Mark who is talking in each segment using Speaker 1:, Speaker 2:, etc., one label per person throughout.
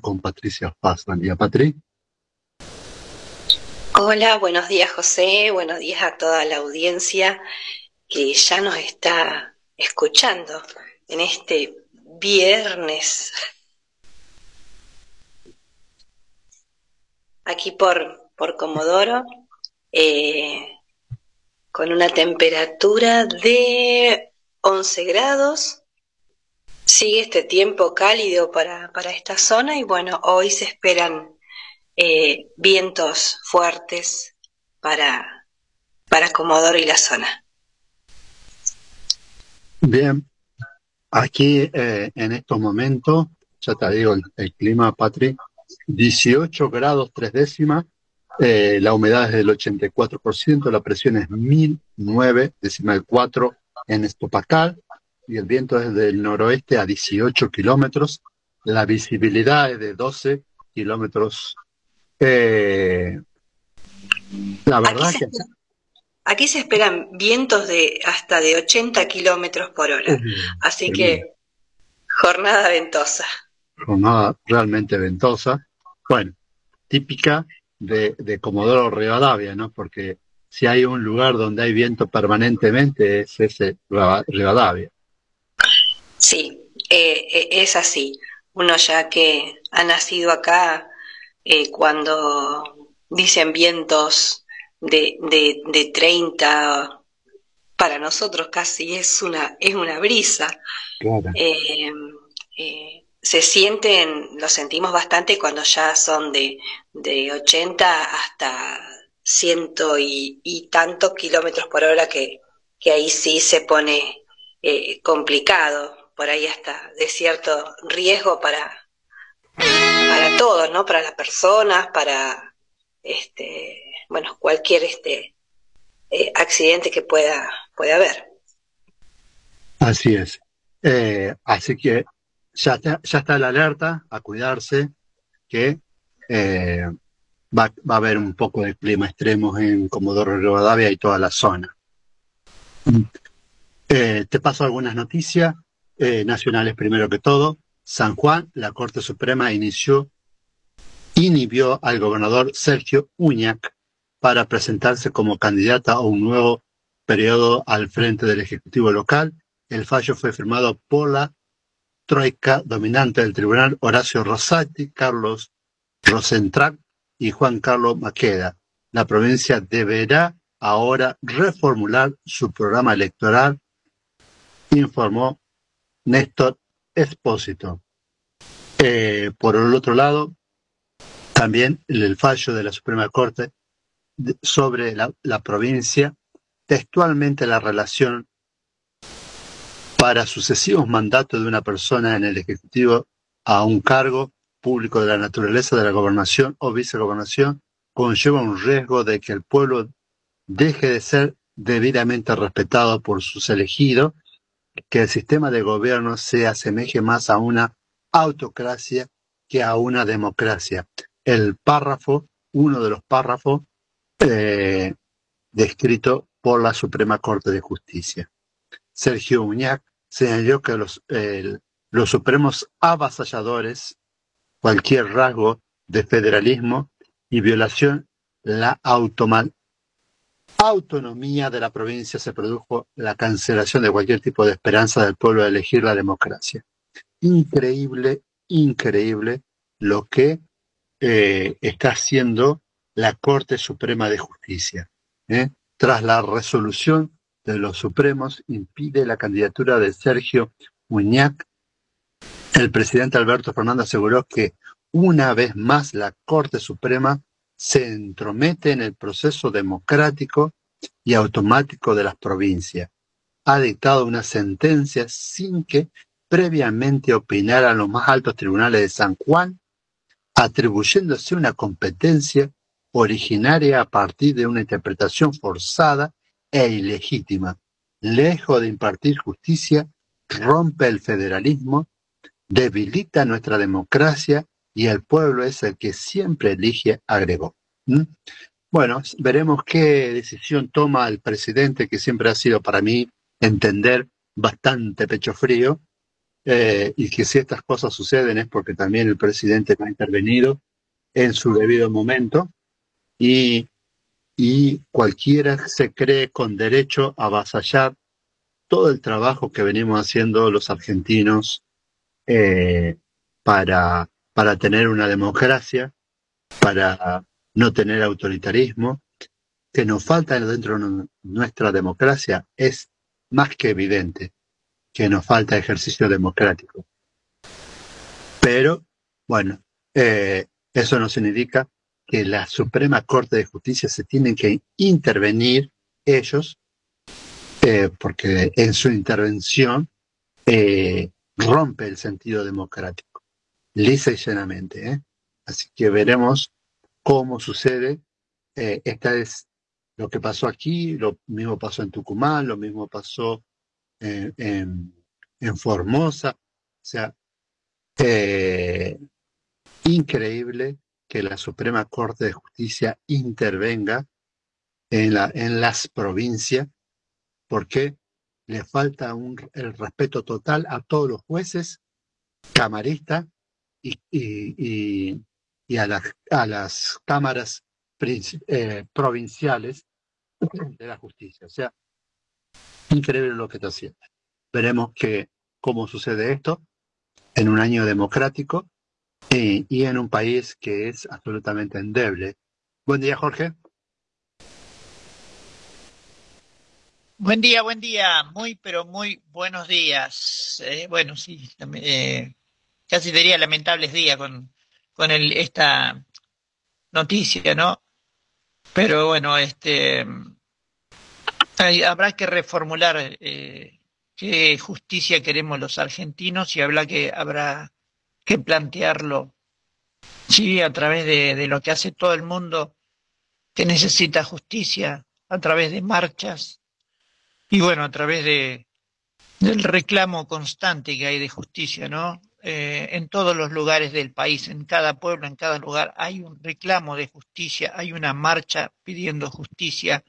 Speaker 1: con Patricia Paz. Buen día, Patri.
Speaker 2: Hola, buenos días, José. Buenos días a toda la audiencia que ya nos está escuchando en este viernes. Aquí por, por Comodoro, eh, con una temperatura de 11 grados. Sigue este tiempo cálido para, para esta zona y bueno, hoy se esperan eh, vientos fuertes para, para Comodoro y la zona.
Speaker 1: Bien, aquí eh, en estos momentos, ya te digo, el, clima, Patri, 18 grados tres décimas, eh, la humedad es del 84%, la presión es 1009 decimal 4 en Estopacal y el viento es del noroeste a 18 kilómetros, la visibilidad es de 12 kilómetros. Eh, la verdad
Speaker 2: que... Aquí se esperan vientos de hasta de 80 kilómetros por hora. Así que jornada ventosa.
Speaker 1: Jornada realmente ventosa. Bueno, típica de, de Comodoro Rivadavia, ¿no? Porque si hay un lugar donde hay viento permanentemente es ese Rivadavia.
Speaker 2: Sí, eh, eh, es así. Uno ya que ha nacido acá, eh, cuando dicen vientos de, de, de 30, para nosotros casi es una, es una brisa. Eh, eh, se sienten, lo sentimos bastante cuando ya son de, de 80 hasta ciento y, y tantos kilómetros por hora que, que ahí sí se pone eh, complicado, por ahí hasta de cierto riesgo para, para todos, ¿no? Para las personas, para este, bueno, cualquier este, eh, accidente que pueda, pueda haber.
Speaker 1: Así es. Eh, así que ya está, ya está la alerta a cuidarse, que eh, va, va, a haber un poco de clima extremo en Comodoro Rivadavia y toda la zona. te paso algunas noticias nacionales primero que todo. San Juan, la Corte Suprema inició, inhibió al gobernador Sergio Uñac para presentarse como candidata a un nuevo periodo al frente del Ejecutivo local. El fallo fue firmado por la troika dominante del tribunal Horacio Rosati, Carlos Rosentrac y Juan Carlos Maqueda. La provincia deberá ahora reformular su programa electoral, informó Néstor Espósito. Eh, por el otro lado, también el fallo de la Suprema Corte sobre la, la provincia, textualmente la relación para sucesivos mandatos de una persona en el Ejecutivo a un cargo público de la naturaleza de la gobernación o vicegobernación conlleva un riesgo de que el pueblo deje de ser debidamente respetado por sus elegidos, que el sistema de gobierno se asemeje más a una autocracia que a una democracia. El párrafo, uno de los párrafos, eh, descrito por la Suprema Corte de Justicia. Sergio Uñac señaló que los, los supremos avasalladores, cualquier rasgo de federalismo y violación la autonomía de la provincia se produjo la cancelación de cualquier tipo de esperanza del pueblo de elegir la democracia. Increíble, increíble lo que eh, está haciendo la Corte Suprema de Justicia. ¿eh? Tras la resolución de los Supremos impide la candidatura de Sergio Muñac, el presidente Alberto Fernández aseguró que una vez más la Corte Suprema se entromete en el proceso democrático y automático de las provincias. Ha dictado una sentencia sin que previamente opinaran los más altos tribunales de San Juan, atribuyéndose una competencia originaria a partir de una interpretación forzada e ilegítima. Lejos de impartir justicia, rompe el federalismo, debilita nuestra democracia y el pueblo es el que siempre elige, agregó. ¿Mm? Bueno, veremos qué decisión toma el presidente, que siempre ha sido para mí entender bastante pecho frío, eh, y que si estas cosas suceden es porque también el presidente no ha intervenido en su debido momento y, y cualquiera se cree con derecho a avasallar todo el trabajo que venimos haciendo los argentinos eh, para, para tener una democracia, para no tener autoritarismo, que nos falta dentro de nuestra democracia es más que evidente que nos falta ejercicio democrático. Pero, bueno, eh, eso no significa que la Suprema Corte de Justicia se tienen que intervenir ellos, eh, porque en su intervención eh, rompe el sentido democrático, lisa y llenamente. ¿eh? Así que veremos cómo sucede. esta es lo que pasó aquí, lo mismo pasó en Tucumán, lo mismo pasó en, en, Formosa. O sea, increíble que la Suprema Corte de Justicia intervenga en, la, en las provincias porque le falta un, el respeto total a todos los jueces, camaristas y, y, y, a, a, las cámaras eh, provinciales de la justicia. O sea, increíble lo que está haciendo. Veremos que, cómo sucede esto en un año democrático y en un país que es absolutamente endeble. Buen día, Jorge.
Speaker 3: Buen día, buen día, muy pero muy buenos días. Eh, bueno, sí, eh, casi diría lamentables días con, con el, esta noticia, ¿no? Pero bueno, este habrá que reformular eh, qué justicia queremos los argentinos y habrá que habrá que plantearlo, sí, a través de, lo que hace todo el mundo que necesita justicia, a través de marchas y bueno, a través de, del reclamo constante que hay de justicia, ¿no? Eh, en todos los lugares del país, en cada pueblo, en cada lugar, hay un reclamo de justicia, hay una marcha pidiendo justicia,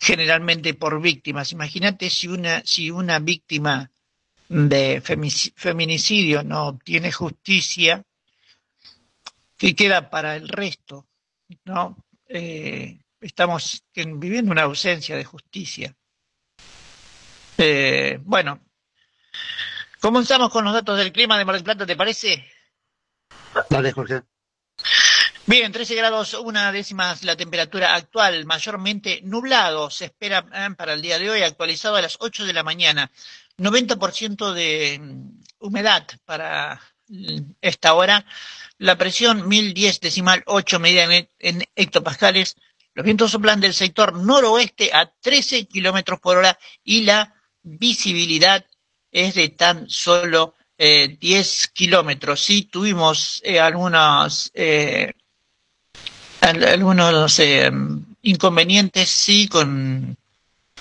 Speaker 3: generalmente por víctimas. Imagínate si una, si una víctima de feminicidio no obtiene justicia, ¿qué queda para el resto? ¿No? Eh, estamos viviendo una ausencia de justicia. Eh, bueno, comenzamos con los datos del clima de Mar del Plata, ¿te parece?
Speaker 1: Dale, Jorge.
Speaker 3: Bien, 13 grados, una décima la temperatura actual, mayormente nublado, se espera eh, para el día de hoy, actualizado a las 8 de la mañana. 90% de mm, humedad para mm, esta hora. La presión 1010 decimal 8 medida en, hectopascales. Los vientos soplan del sector noroeste a 13 kilómetros por hora y la visibilidad es de tan solo 10 eh, kilómetros. Sí, tuvimos eh, algunos, eh, algunos inconvenientes, sí, con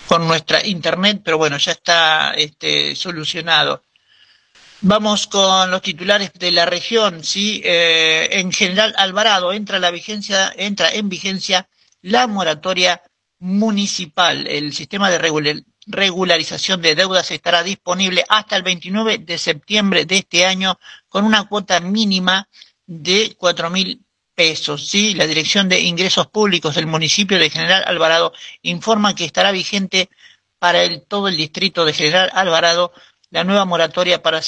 Speaker 3: con nuestra internet, pero bueno, ya está este, solucionado. Vamos con los titulares de la región, sí. Eh, en general, Alvarado entra la vigencia, entra en vigencia la moratoria municipal. El sistema de regularización de deudas estará disponible hasta el 29 de septiembre de este año con una cuota mínima de cuatro mil pesos. ¿sí? La Dirección de Ingresos Públicos del municipio de General Alvarado informa que estará vigente para el, todo el distrito de General Alvarado la nueva moratoria para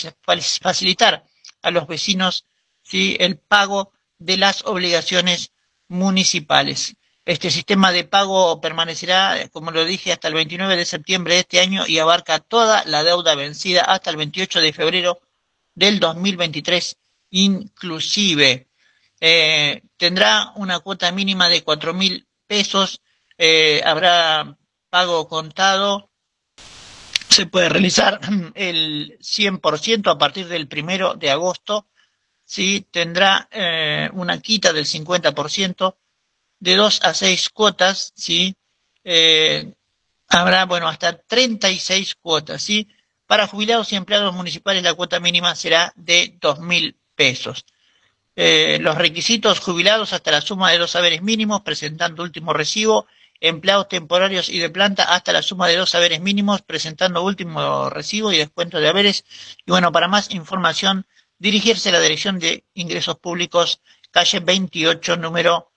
Speaker 3: facilitar a los vecinos el pago de las obligaciones municipales. Este sistema de pago permanecerá, como lo dije, hasta el 29 de septiembre de este año y abarca toda la deuda vencida hasta el 28 de febrero del 2023 inclusive. Eh, tendrá una cuota mínima de cuatro mil pesos, eh, habrá pago contado, se puede realizar el 100% a partir del primero de agosto, ¿sí? tendrá eh, una quita del 50% de dos a seis cuotas, ¿sí? habrá, bueno, hasta 36 cuotas, ¿sí? Para jubilados y empleados municipales la cuota mínima será de dos mil pesos. Eh, los requisitos jubilados hasta la suma de los saberes mínimos, presentando último recibo empleados temporarios y de planta hasta la suma de dos haberes mínimos, presentando último recibo y descuento de haberes. Y bueno, para más información, dirigirse a la Dirección de Ingresos Públicos, calle 28, número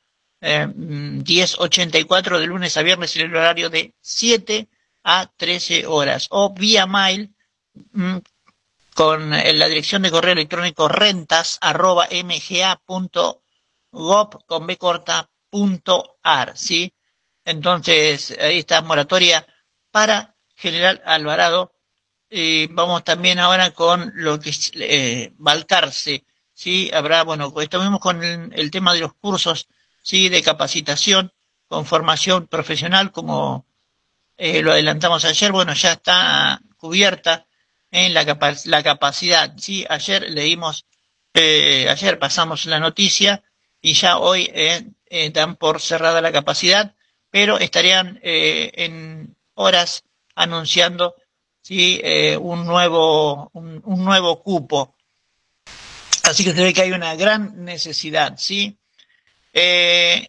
Speaker 3: 1084, de lunes a viernes en el horario de 7 a 13 horas. O vía mail mm, con la dirección de correo electrónico rentas arroba mga.gov con punto ar, ¿sí? Entonces, ahí está moratoria para General Alvarado. Y vamos también ahora con lo que es eh, ¿sí? Habrá, bueno, estuvimos con el, tema de los cursos, ¿sí? De capacitación con formación profesional, como eh, lo adelantamos ayer, bueno, ya está cubierta en la, la capacidad, ¿sí? Ayer leímos, eh, ayer pasamos la noticia y ya hoy dan por cerrada la capacidad pero estarían eh, en horas anunciando ¿sí? Eh, un, nuevo, un, nuevo cupo. Así que se ve que hay una gran necesidad. ¿sí? Eh,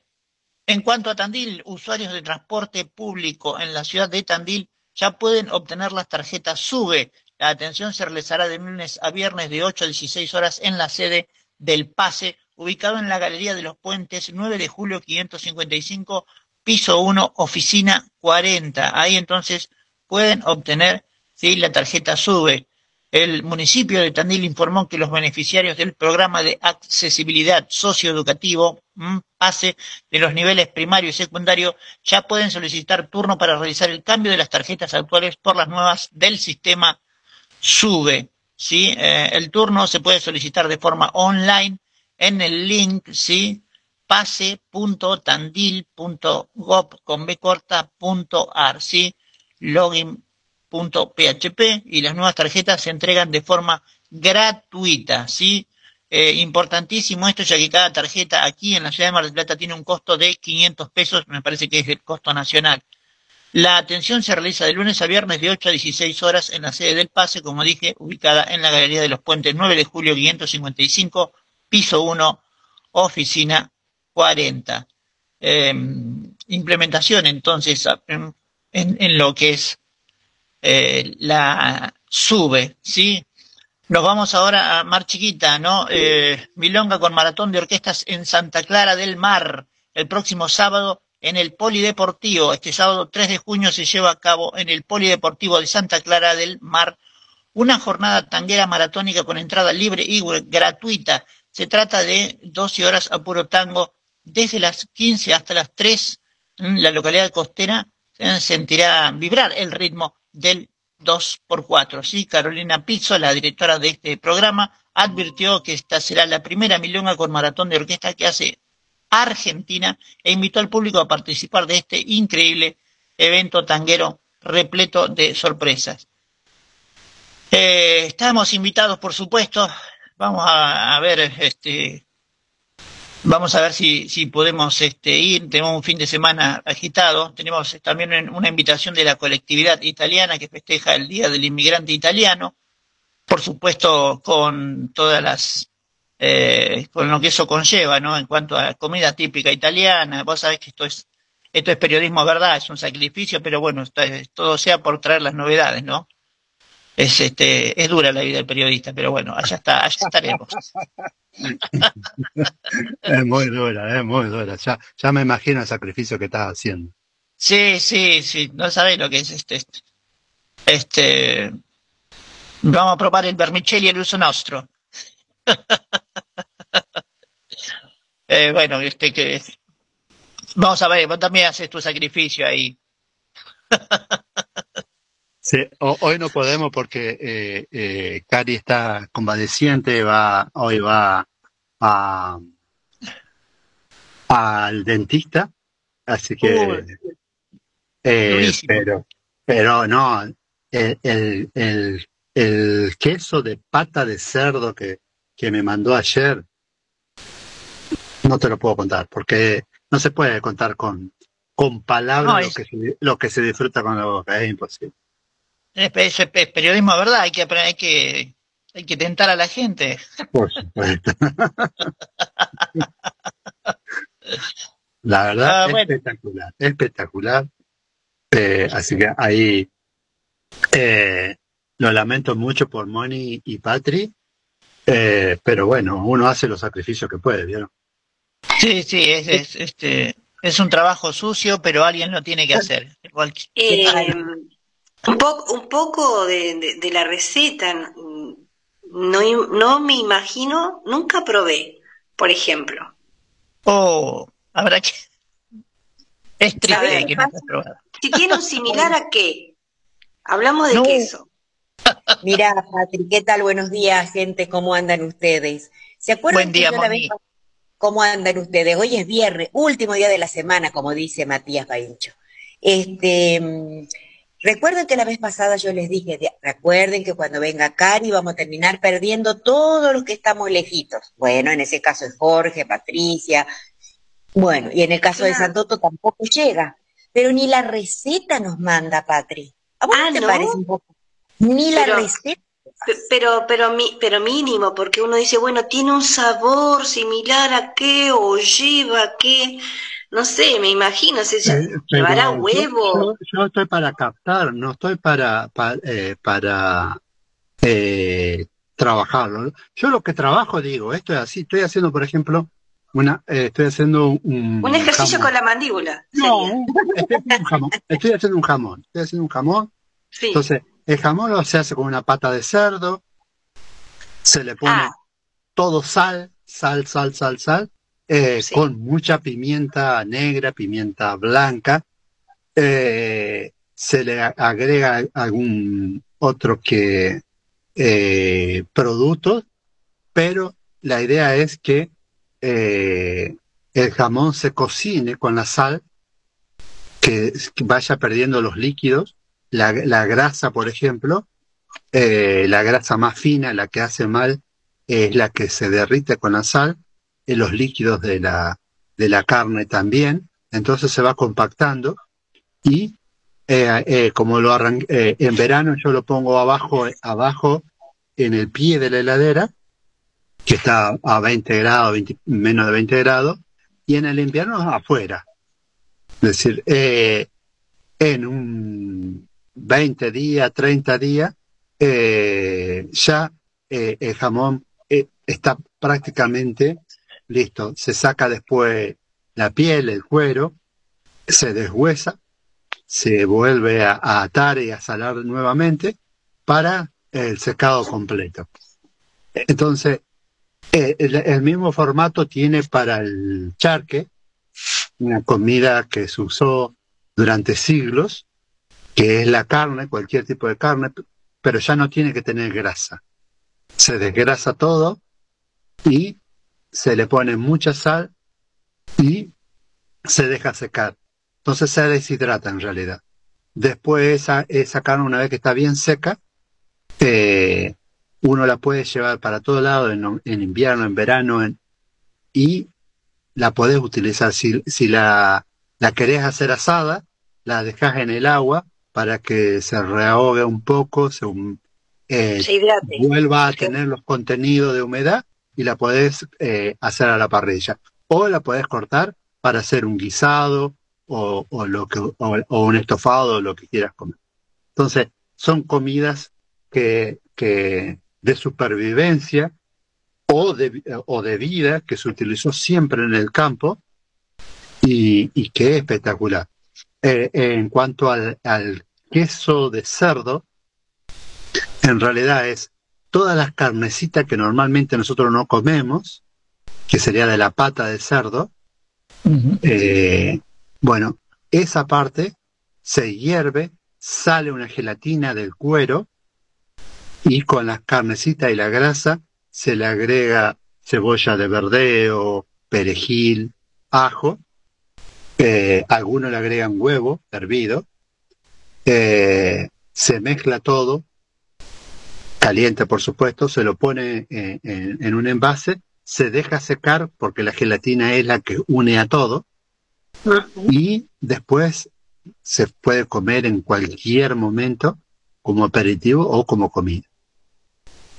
Speaker 3: en cuanto a Tandil, usuarios de transporte público en la ciudad de Tandil ya pueden obtener las tarjetas SUBE. La atención se realizará de lunes a viernes de 8 a 16 horas en la sede del PASE, ubicado en la Galería de los Puentes, 9 de julio 555 piso 1, oficina 40. Ahí entonces pueden obtener la tarjeta SUBE. El municipio de Tandil informó que los beneficiarios del programa de accesibilidad socioeducativo PASE de los niveles primario y secundario ya pueden solicitar turno para realizar el cambio de las tarjetas actuales por las nuevas del sistema SUBE. ¿sí? Eh, el turno se puede solicitar de forma online en el link ¿sí? pase.tandil.gov con b corta.ar, ¿sí? login.php y las nuevas tarjetas se entregan de forma gratuita, ¿sí? Eh, importantísimo esto, ya que cada tarjeta aquí en la ciudad de Mar del Plata tiene un costo de 500 pesos, me parece que es el costo nacional. La atención se realiza de lunes a viernes de 8 a 16 horas en la sede del PASE, como dije, ubicada en la Galería de los Puentes 9 de julio 555, piso 1, oficina 40. Em, implementación entonces en, lo que es eh, la sube, ¿sí? Nos vamos ahora a Mar Chiquita, ¿no? Eh, Milonga con maratón de orquestas en Santa Clara del Mar, el próximo sábado en el Polideportivo. Este sábado 3 de junio se lleva a cabo en el Polideportivo de Santa Clara del Mar una jornada tanguera maratónica con entrada libre y gratuita. Se trata de 12 horas a puro tango desde las 15 hasta las 3, la localidad costera sentirá vibrar el ritmo del 2x4. ¿sí? Carolina Pizzo, la directora de este programa, advirtió que esta será la primera milonga con maratón de orquesta que hace Argentina e invitó al público a participar de este increíble evento tanguero repleto de sorpresas. Eh, estamos invitados, por supuesto. Vamos a, a ver este, Vamos a ver si, podemos este, ir. Tenemos un fin de semana agitado. Tenemos también una invitación de la colectividad italiana que festeja el Día del Inmigrante Italiano. Por supuesto, con todas las. Eh, con lo que eso conlleva, ¿no? En cuanto a comida típica italiana. Vos sabés que esto es, esto es periodismo, ¿verdad? Es un sacrificio, pero bueno, todo sea por traer las novedades, ¿no? Es este es dura la vida del periodista, pero bueno, allá está, allá estaremos.
Speaker 1: es muy dura, es muy dura. Ya, ya me imagino el sacrificio que estás haciendo.
Speaker 3: Sí, sí, sí, no sabéis lo que es este, este. Vamos a probar el vermicelli y el uso nostro. eh, bueno, este que vamos a ver, vos también haces tu sacrificio ahí.
Speaker 1: Sí, hoy no podemos porque eh, eh, Cari está convaleciente, va, hoy va a, al dentista, así que, eh, pero, pero no, el, el, el, queso de pata de cerdo que, que me mandó ayer, no te lo puedo contar, porque no se puede contar con, con palabras lo, que se, lo que se disfruta con la boca, es imposible.
Speaker 3: Es, periodismo, ¿verdad? Hay que, hay que, hay que tentar a la gente.
Speaker 1: Por supuesto. La verdad, ah, espectacular, espectacular. Eh, así que ahí eh, lo lamento mucho por Moni y Patri, eh, pero bueno, uno hace los sacrificios que puede, ¿vieron?
Speaker 3: Sí, sí, es, este, es un trabajo sucio, pero alguien lo tiene que hacer.
Speaker 2: Un, poco, un poco de, la receta, no, no me imagino, nunca probé, por ejemplo.
Speaker 3: Oh, habrá que... Es triste que no
Speaker 2: probado. Si tiene un similar a qué? Hablamos de queso.
Speaker 4: Mira, Patri, ¿qué tal? Buenos días, gente. ¿Cómo andan ustedes? ¿Se acuerdan
Speaker 3: Buen día,
Speaker 4: ¿Cómo andan ustedes? Hoy es viernes, último día de la semana, como dice Matías Baincho. Este, mm, recuerden que la vez pasada yo les dije, recuerden que cuando venga Cari vamos a terminar perdiendo todos los que estamos lejitos. Bueno, en ese caso es Jorge, Patricia. Bueno, y en el caso de Santoto tampoco llega. Pero ni la receta nos manda, Patri. ¿A vos ah, te parece un poco? Ni la receta.
Speaker 2: Pero, pero, pero mínimo, porque uno dice, bueno, tiene un sabor similar a qué o lleva a qué, no sé, me imagino, se eh, llevará huevo.
Speaker 1: Yo, estoy para captar, no estoy para, para, eh, para eh, trabajarlo. Yo lo que trabajo, digo, esto es así, estoy haciendo, por ejemplo, una, eh, estoy haciendo un...
Speaker 2: Un ejercicio con la mandíbula.
Speaker 1: No, estoy haciendo un jamón, estoy haciendo un jamón, estoy haciendo un jamón. Sí. Entonces, el jamón se hace con una pata de cerdo, se le pone ah. todo sal, sal, sal, sal, sal, eh, con mucha pimienta negra, pimienta blanca. Eh, se le agrega algún otro que eh, producto, pero la idea es que el jamón se cocine con la sal, que vaya perdiendo los líquidos. La, grasa, por ejemplo, la grasa más fina, la que hace mal, es la que se derrite con la sal, en los líquidos de la, de la carne también, entonces se va compactando y eh, eh, como lo arranqué, en verano yo lo pongo abajo, abajo en el pie de la heladera, que está a 20 grados, menos de 20 grados, y en el invierno afuera. Es decir, en un 20 días, 30 días, eh, ya eh, el jamón eh, está prácticamente listo. Se saca después la piel, el cuero, se deshuesa, se vuelve a, atar y a salar nuevamente para el secado completo. Entonces, el, mismo formato tiene para el charque, una comida que se usó durante siglos, que es la carne, cualquier tipo de carne, pero ya no tiene que tener grasa. Se desgrasa todo y se le pone mucha sal y se deja secar. Entonces se deshidrata en realidad. Después esa, esa carne, una vez que está bien seca, eh, uno la puede llevar para todo lado, en, invierno, en verano, y la podés utilizar. Si, si la, la querés hacer asada, la dejas en el agua para que se reahogue un poco, se, eh, vuelva a tener los contenidos de humedad y la podés eh, hacer a la parrilla. O la podés cortar para hacer un guisado o, lo que, o, un estofado o lo que quieras comer. Entonces, son comidas que, que de supervivencia o de, o de vida que se utilizó siempre en el campo y, y que es espectacular. Eh, en cuanto al, queso de cerdo, en realidad es todas las carnecitas que normalmente nosotros no comemos, que sería de la pata de cerdo, eh, bueno, esa parte se hierve, sale una gelatina del cuero y con las carnecitas y la grasa se le agrega cebolla de verdeo, perejil, ajo eh, algunos le agregan huevo hervido, eh, se mezcla todo, caliente por supuesto, se lo pone en, en, un envase, se deja secar porque la gelatina es la que une a todo y después se puede comer en cualquier momento como aperitivo o como comida.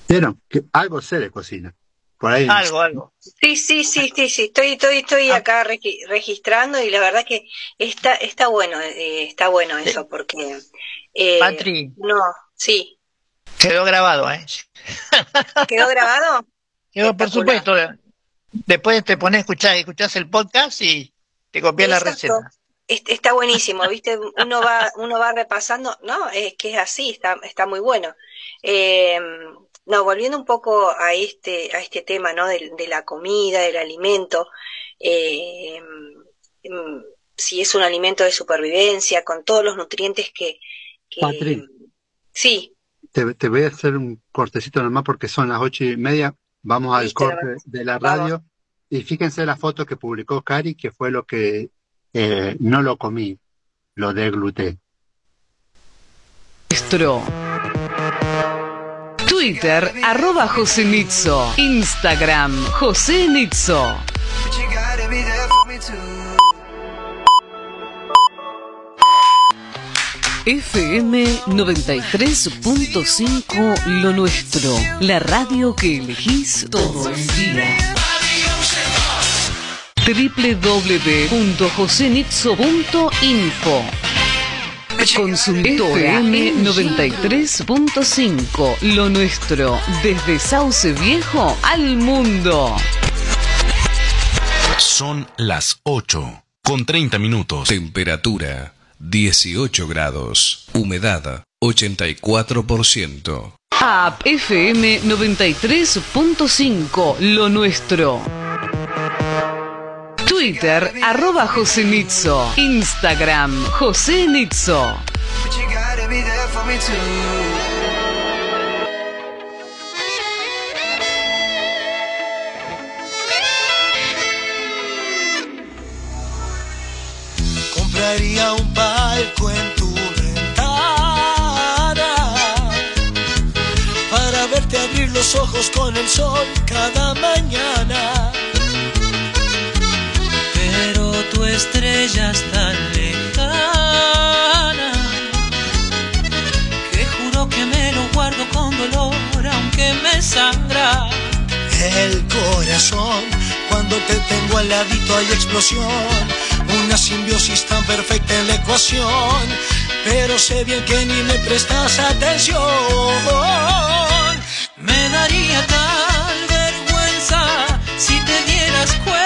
Speaker 1: Pero que algo se le cocina. Por ahí.
Speaker 3: Algo, algo.
Speaker 2: Sí, sí, sí, sí, sí. Estoy, estoy, estoy
Speaker 3: Ah.
Speaker 2: acá regi- registrando y la verdad que está, está bueno, eh, está bueno eso porque. Eh,
Speaker 3: Patri.
Speaker 2: No, sí.
Speaker 3: Quedó grabado, ¿eh?
Speaker 2: ¿Quedó grabado?
Speaker 3: Quedó, por supuesto. Después te pones a escuchar, escuchás el podcast y te copias la receta.
Speaker 2: Es- Está buenísimo, ¿viste? Uno va, uno va repasando, no, es que es así, está, está muy bueno. Eh, no, volviendo un poco a este, a este tema, ¿no? De, de la comida, del alimento, eh, mm, si es un alimento de supervivencia, con todos los nutrientes que, que-
Speaker 1: Patri.
Speaker 2: sí,
Speaker 1: Te, te voy a hacer un cortecito nomás porque son las ocho y media. Vamos al corte de la radio. Y fíjense la foto que publicó Cari, que fue lo que eh, no lo comí, lo degluté.
Speaker 5: Nuestro. Twitter, arroba José Nitzo. Instagram, José Nitzo. FM 93.5 Lo Nuestro. La radio que elegís todo el día. www.josenitzo.info Consultora FM 93.5 Lo Nuestro. Desde Sauce Viejo al mundo.
Speaker 6: Son las 8 con 30 minutos.
Speaker 7: Temperatura 18 grados. Humedad 84%.
Speaker 5: App FM 93.5 Lo Nuestro. Twitter, arroba José Nitzo. Instagram, José Nitzo.
Speaker 8: Compraría un palco en tu ventana para verte abrir los ojos con el sol cada mañana. Pero tu estrella es tan lejana que juro que me lo guardo con dolor aunque me sangra. El corazón, cuando te tengo al ladito hay explosión, una simbiosis tan perfecta en la ecuación, pero sé bien que ni me prestas atención. Me daría tal vergüenza si te dieras cuenta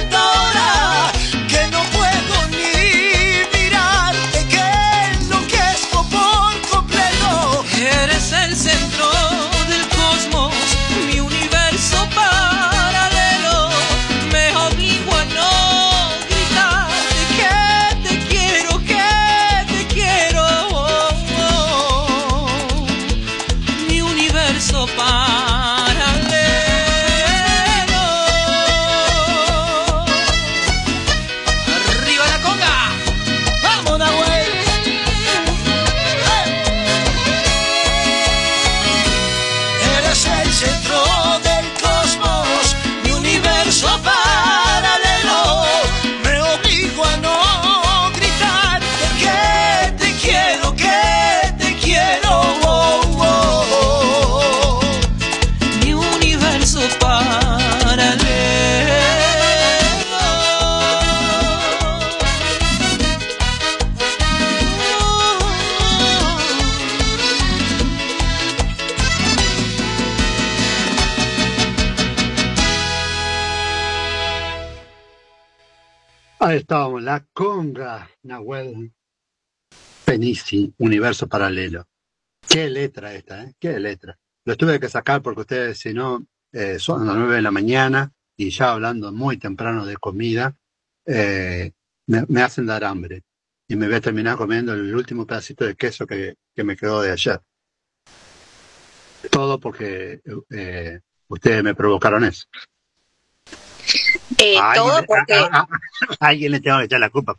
Speaker 8: universo
Speaker 1: estábamos, la conga, Nahuel Fenici, universo paralelo. Qué letra esta, ¿eh? Qué letra. Lo tuve que sacar porque ustedes, si no, eh, son las nueve de la mañana y ya hablando muy temprano de comida, eh, me, hacen dar hambre. Y me voy a terminar comiendo el último pedacito de queso que, me quedó de ayer. Todo porque eh, ustedes me provocaron eso.
Speaker 2: Todo porque... A,
Speaker 1: alguien le tengo que echar la culpa.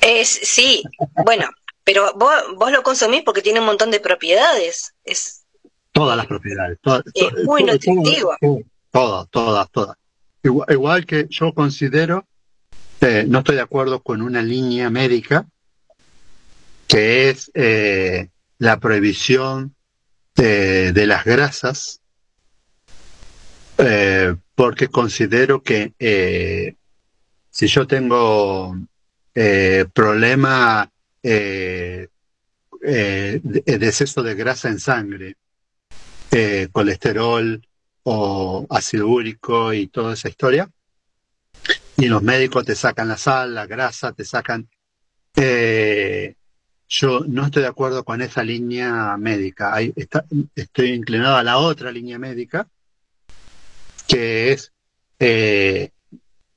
Speaker 2: Es, sí, bueno, pero vos, vos lo consumís porque tiene un montón de propiedades. Es,
Speaker 1: todas las propiedades.
Speaker 2: es muy nutritivo.
Speaker 1: Todas, todas, todas. Igual, que yo considero, eh, no estoy de acuerdo con una línea médica que es eh, la prohibición de, las grasas, eh, porque considero que si yo tengo problema de, de exceso de grasa en sangre, colesterol, o ácido úrico y toda esa historia. Y los médicos te sacan la sal, la grasa, te sacan... Eh, yo no estoy de acuerdo con esa línea médica. estoy inclinado a la otra línea médica, que es eh,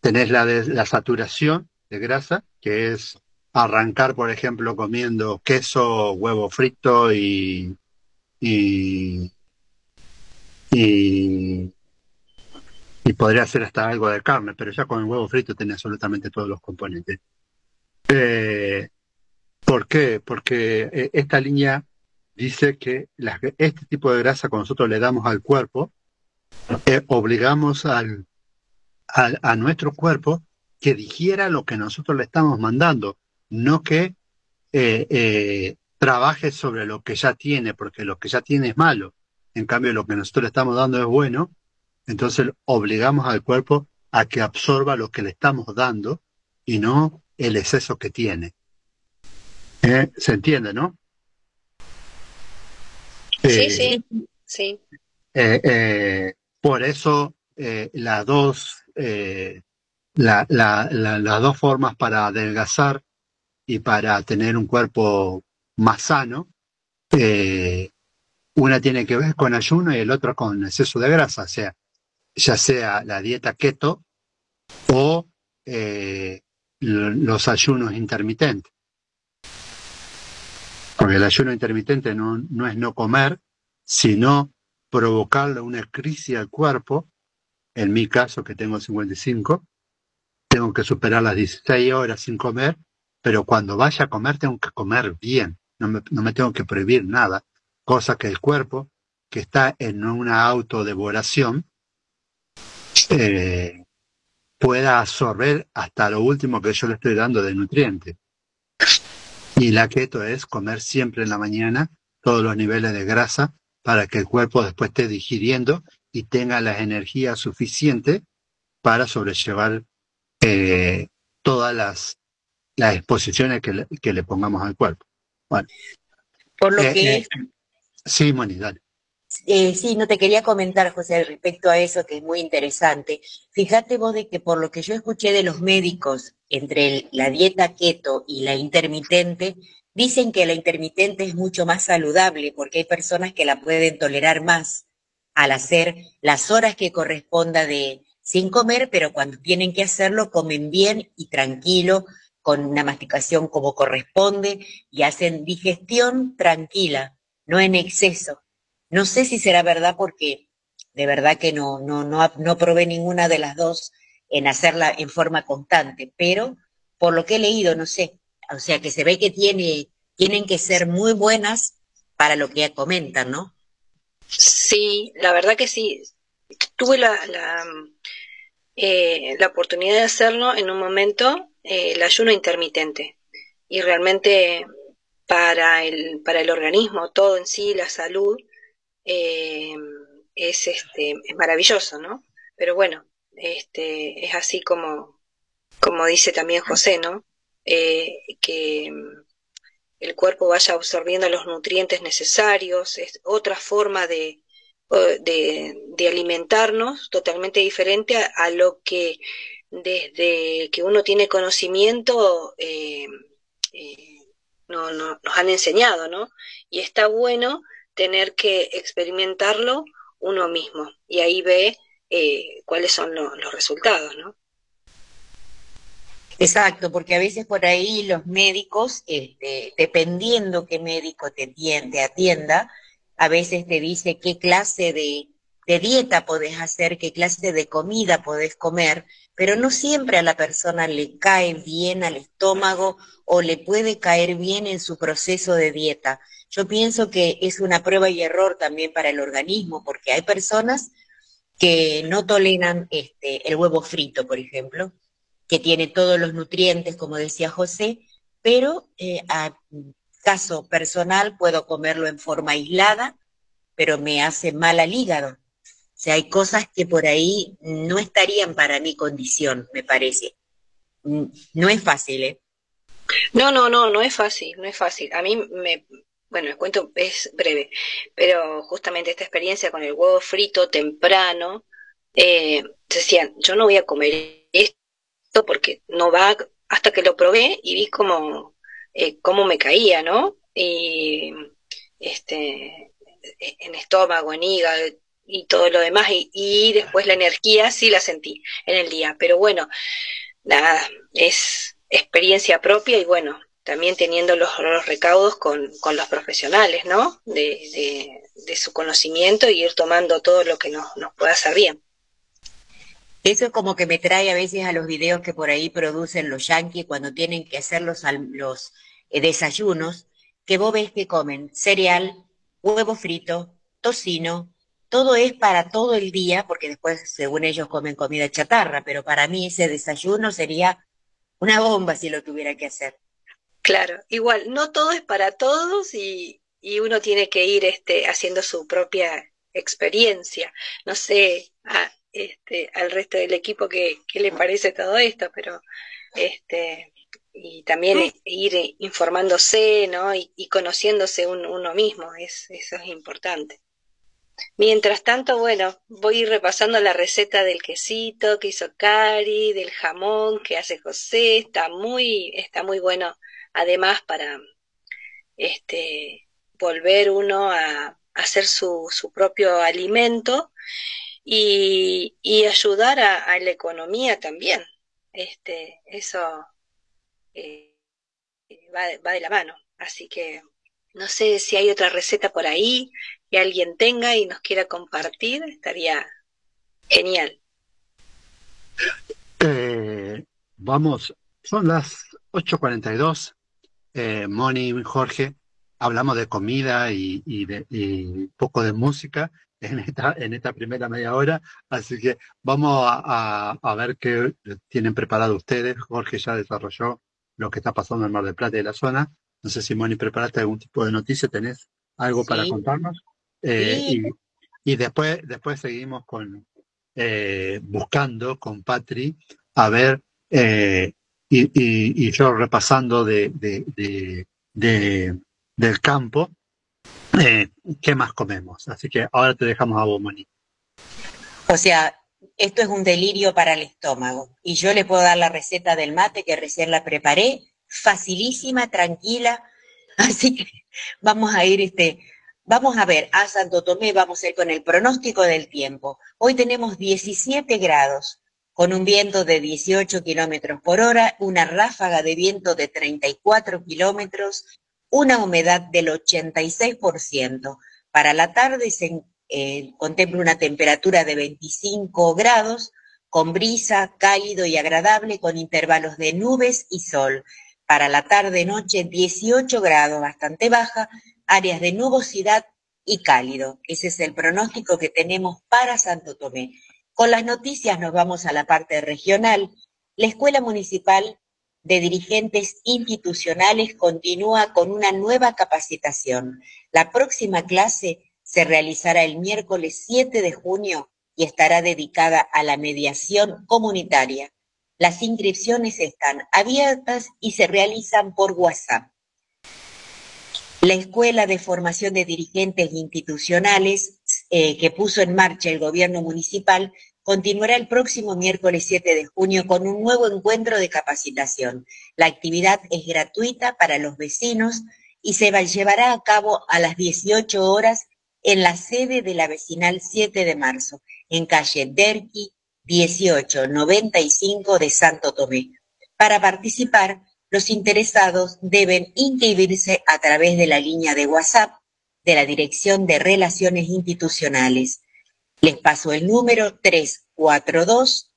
Speaker 1: tener la, de, la saturación de grasa, que es arrancar, por ejemplo, comiendo queso, huevo frito y, y podría ser hasta algo de carne, pero ya con el huevo frito tiene absolutamente todos los componentes. Eh, ¿Por qué? Porque eh, esta línea dice que este tipo de grasa que nosotros le damos al cuerpo, eh, obligamos al, a nuestro cuerpo que digiera lo que nosotros le estamos mandando, no que trabaje sobre lo que ya tiene, porque lo que ya tiene es malo en cambio lo que nosotros le estamos dando es bueno, entonces obligamos al cuerpo a que absorba lo que le estamos dando y no el exceso que tiene. ¿Eh? ¿Se entiende, no?
Speaker 2: sí, eh, sí, sí.
Speaker 1: Eh, por eso las dos, la, las dos formas para adelgazar y para tener un cuerpo más sano una tiene que ver con ayuno y el otro con exceso de grasa, o sea, ya sea la dieta keto o eh, los ayunos intermitentes. Porque el ayuno intermitente no, no es no comer, sino provocarle una crisis al cuerpo. En mi caso, que tengo 55, tengo que superar las 16 horas sin comer, pero cuando vaya a comer tengo que comer bien, no me, tengo que prohibir nada cosa que el cuerpo, que está en una autodevoración, eh, pueda absorber hasta lo último que yo le estoy dando de nutriente. Y la keto es comer siempre en la mañana todos los niveles de grasa para que el cuerpo después esté digiriendo y tenga la energía suficiente para sobrellevar eh, todas las, las exposiciones que le, que le, pongamos al cuerpo. Bueno,
Speaker 4: Por lo eh, que
Speaker 1: Sí, Manidal.
Speaker 4: Eh, sí, no te quería comentar, José, respecto a eso, que es muy interesante. Fíjate vos de que por lo que yo escuché de los médicos, entre la dieta keto y la intermitente, dicen que la intermitente es mucho más saludable porque hay personas que la pueden tolerar más al hacer las horas que corresponda de sin comer, pero cuando tienen que hacerlo comen bien y tranquilo, con una masticación como corresponde y hacen digestión tranquila no en exceso. No sé si será verdad porque de verdad que no, no, no, no probé ninguna de las dos en hacerla en forma constante, pero por lo que he leído, no sé. O sea que se ve que tiene, tienen que ser muy buenas para lo que comentan, ¿no?
Speaker 2: Sí, la verdad que sí. Tuve la, la, eh, la oportunidad de hacerlo en un momento, eh, el ayuno intermitente. Y realmente para el, para el organismo, todo en sí, la salud, eh, es, este, es maravilloso, ¿no? Pero bueno, este, es así como, como dice también José, ¿no? Eh, que el cuerpo vaya absorbiendo los nutrientes necesarios, es otra forma de, de, alimentarnos totalmente diferente a, lo que desde que uno tiene conocimiento, eh, eh, no, no, nos han enseñado, ¿no? Y está bueno tener que experimentarlo uno mismo y ahí ve eh, cuáles son los resultados, ¿no?
Speaker 4: Exacto, porque a veces por ahí los médicos, este, dependiendo qué médico te, atienda, a veces te dice qué clase de, de dieta podés hacer, qué clase de comida podés comer, pero no siempre a la persona le cae bien al estómago o le puede caer bien en su proceso de dieta. Yo pienso que es una prueba y error también para el organismo, porque hay personas que no toleran este, el huevo frito, por ejemplo, que tiene todos los nutrientes, como decía José, pero eh, a caso personal puedo comerlo en forma aislada, pero me hace mal al hígado. O sea, hay cosas que por ahí no estarían para mi condición, me parece. No es fácil, ¿eh?
Speaker 2: No, no, no, no es fácil, no es fácil. A mí me, bueno, el cuento es breve, pero justamente esta experiencia con el huevo frito temprano, eh, decían, yo no voy a comer porque no va, hasta que lo probé y vi cómo, eh, cómo me caía, ¿no? Y este, en estómago, en hígado y todo lo demás, y, y después la energía sí la sentí en el día, pero bueno, nada, es experiencia propia y bueno, también teniendo los, los recaudos con, con, los profesionales, ¿no? De, de, su conocimiento y ir tomando todo lo que nos, nos pueda hacer bien.
Speaker 4: Eso es como que me trae a veces a los videos que por ahí producen los yanquis cuando tienen que hacer los, los eh, desayunos, que vos ves que comen cereal, huevo frito, tocino, todo es para todo el día, porque después, según ellos, comen comida chatarra, pero para mí ese desayuno sería una bomba si lo tuviera que hacer.
Speaker 2: Claro, igual, no todo es para todos y, uno tiene que ir este, haciendo su propia experiencia. No sé, a, este, al resto del equipo qué, qué le parece todo esto, pero este, y también ir informándose, ¿no? Y, y conociéndose un, uno mismo, es, eso es importante. Mientras tanto, bueno, voy a repasando la receta del quesito que hizo Cari, del jamón que hace José, está muy, está muy bueno, además para este volver uno a hacer su, su propio alimento y, y ayudar a, la economía también. Este, eso eh, va, va de la mano. Así que no sé si hay otra receta por ahí que alguien tenga y nos quiera compartir, estaría genial.
Speaker 1: Eh, vamos, son las 8.42. Eh, Moni, Jorge, hablamos de comida y, de, y poco de música en esta, en esta primera media hora. Así que vamos a, a, a, ver qué tienen preparado ustedes. Jorge ya desarrolló lo que está pasando en Mar del Plata y la zona. No sé si, Moni, preparaste algún tipo de noticia. ¿Tenés algo sí. para contarnos? Eh, sí. y, y, después, después seguimos con eh, buscando con Patri a ver eh, y, y, y, yo repasando de, de, de, de del campo eh, qué más comemos. Así que ahora te dejamos a vos, Moni.
Speaker 4: O sea, esto es un delirio para el estómago. Y yo le puedo dar la receta del mate que recién la preparé, facilísima, tranquila. Así que vamos a ir, este, vamos a ver, a Santo Tomé vamos a ir con el pronóstico del tiempo. Hoy tenemos 17 grados, con un viento de 18 kilómetros por hora, una ráfaga de viento de 34 kilómetros, una humedad del 86%. Para la tarde se eh, contempla una temperatura de 25 grados, con brisa, cálido y agradable, con intervalos de nubes y sol. Para la tarde-noche 18 grados, bastante baja, áreas de nubosidad y cálido. Ese es el pronóstico que tenemos para Santo Tomé. Con las noticias nos vamos a la parte regional. La Escuela Municipal de dirigentes institucionales continúa con una nueva capacitación. La próxima clase se realizará el miércoles 7 de junio y estará dedicada a la mediación comunitaria. Las inscripciones están abiertas y se realizan por WhatsApp. La Escuela de Formación de Dirigentes Institucionales eh, que puso en marcha el gobierno municipal continuará el próximo miércoles 7 de junio con un nuevo encuentro de capacitación. La actividad es gratuita para los vecinos y se llevará a cabo a las 18 horas en la sede de la vecinal 7 de marzo, en calle Derqui 1895 de Santo Tomé. Para participar, los interesados deben inscribirse a través de la línea de WhatsApp de la Dirección de Relaciones Institucionales. Les paso el número 342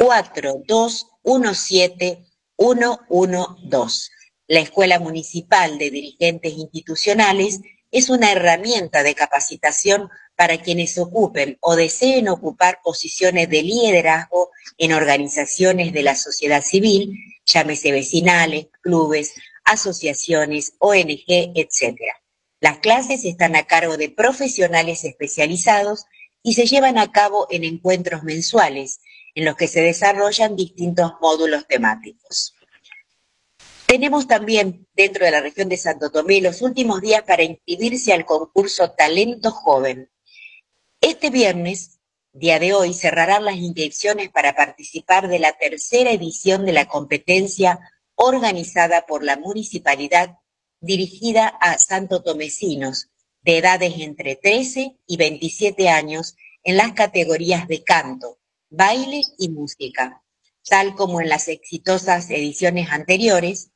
Speaker 4: 4217 112. La Escuela Municipal de Dirigentes Institucionales es una herramienta de capacitación para quienes ocupen o deseen ocupar posiciones de liderazgo en organizaciones de la sociedad civil, llámese vecinales, clubes, asociaciones, ONG, etc. Las clases están a cargo de profesionales especializados y se llevan a cabo en encuentros mensuales, en los que se desarrollan distintos módulos temáticos. Tenemos también dentro de la región de Santo Tomé los últimos días para inscribirse al concurso Talento Joven. Este viernes, día de hoy, cerrarán las inscripciones para participar de la tercera edición de la competencia organizada por la municipalidad dirigida a santo tomecinos de edades entre 13 y 27 años en las categorías de canto, baile y música. Tal como en las exitosas ediciones anteriores,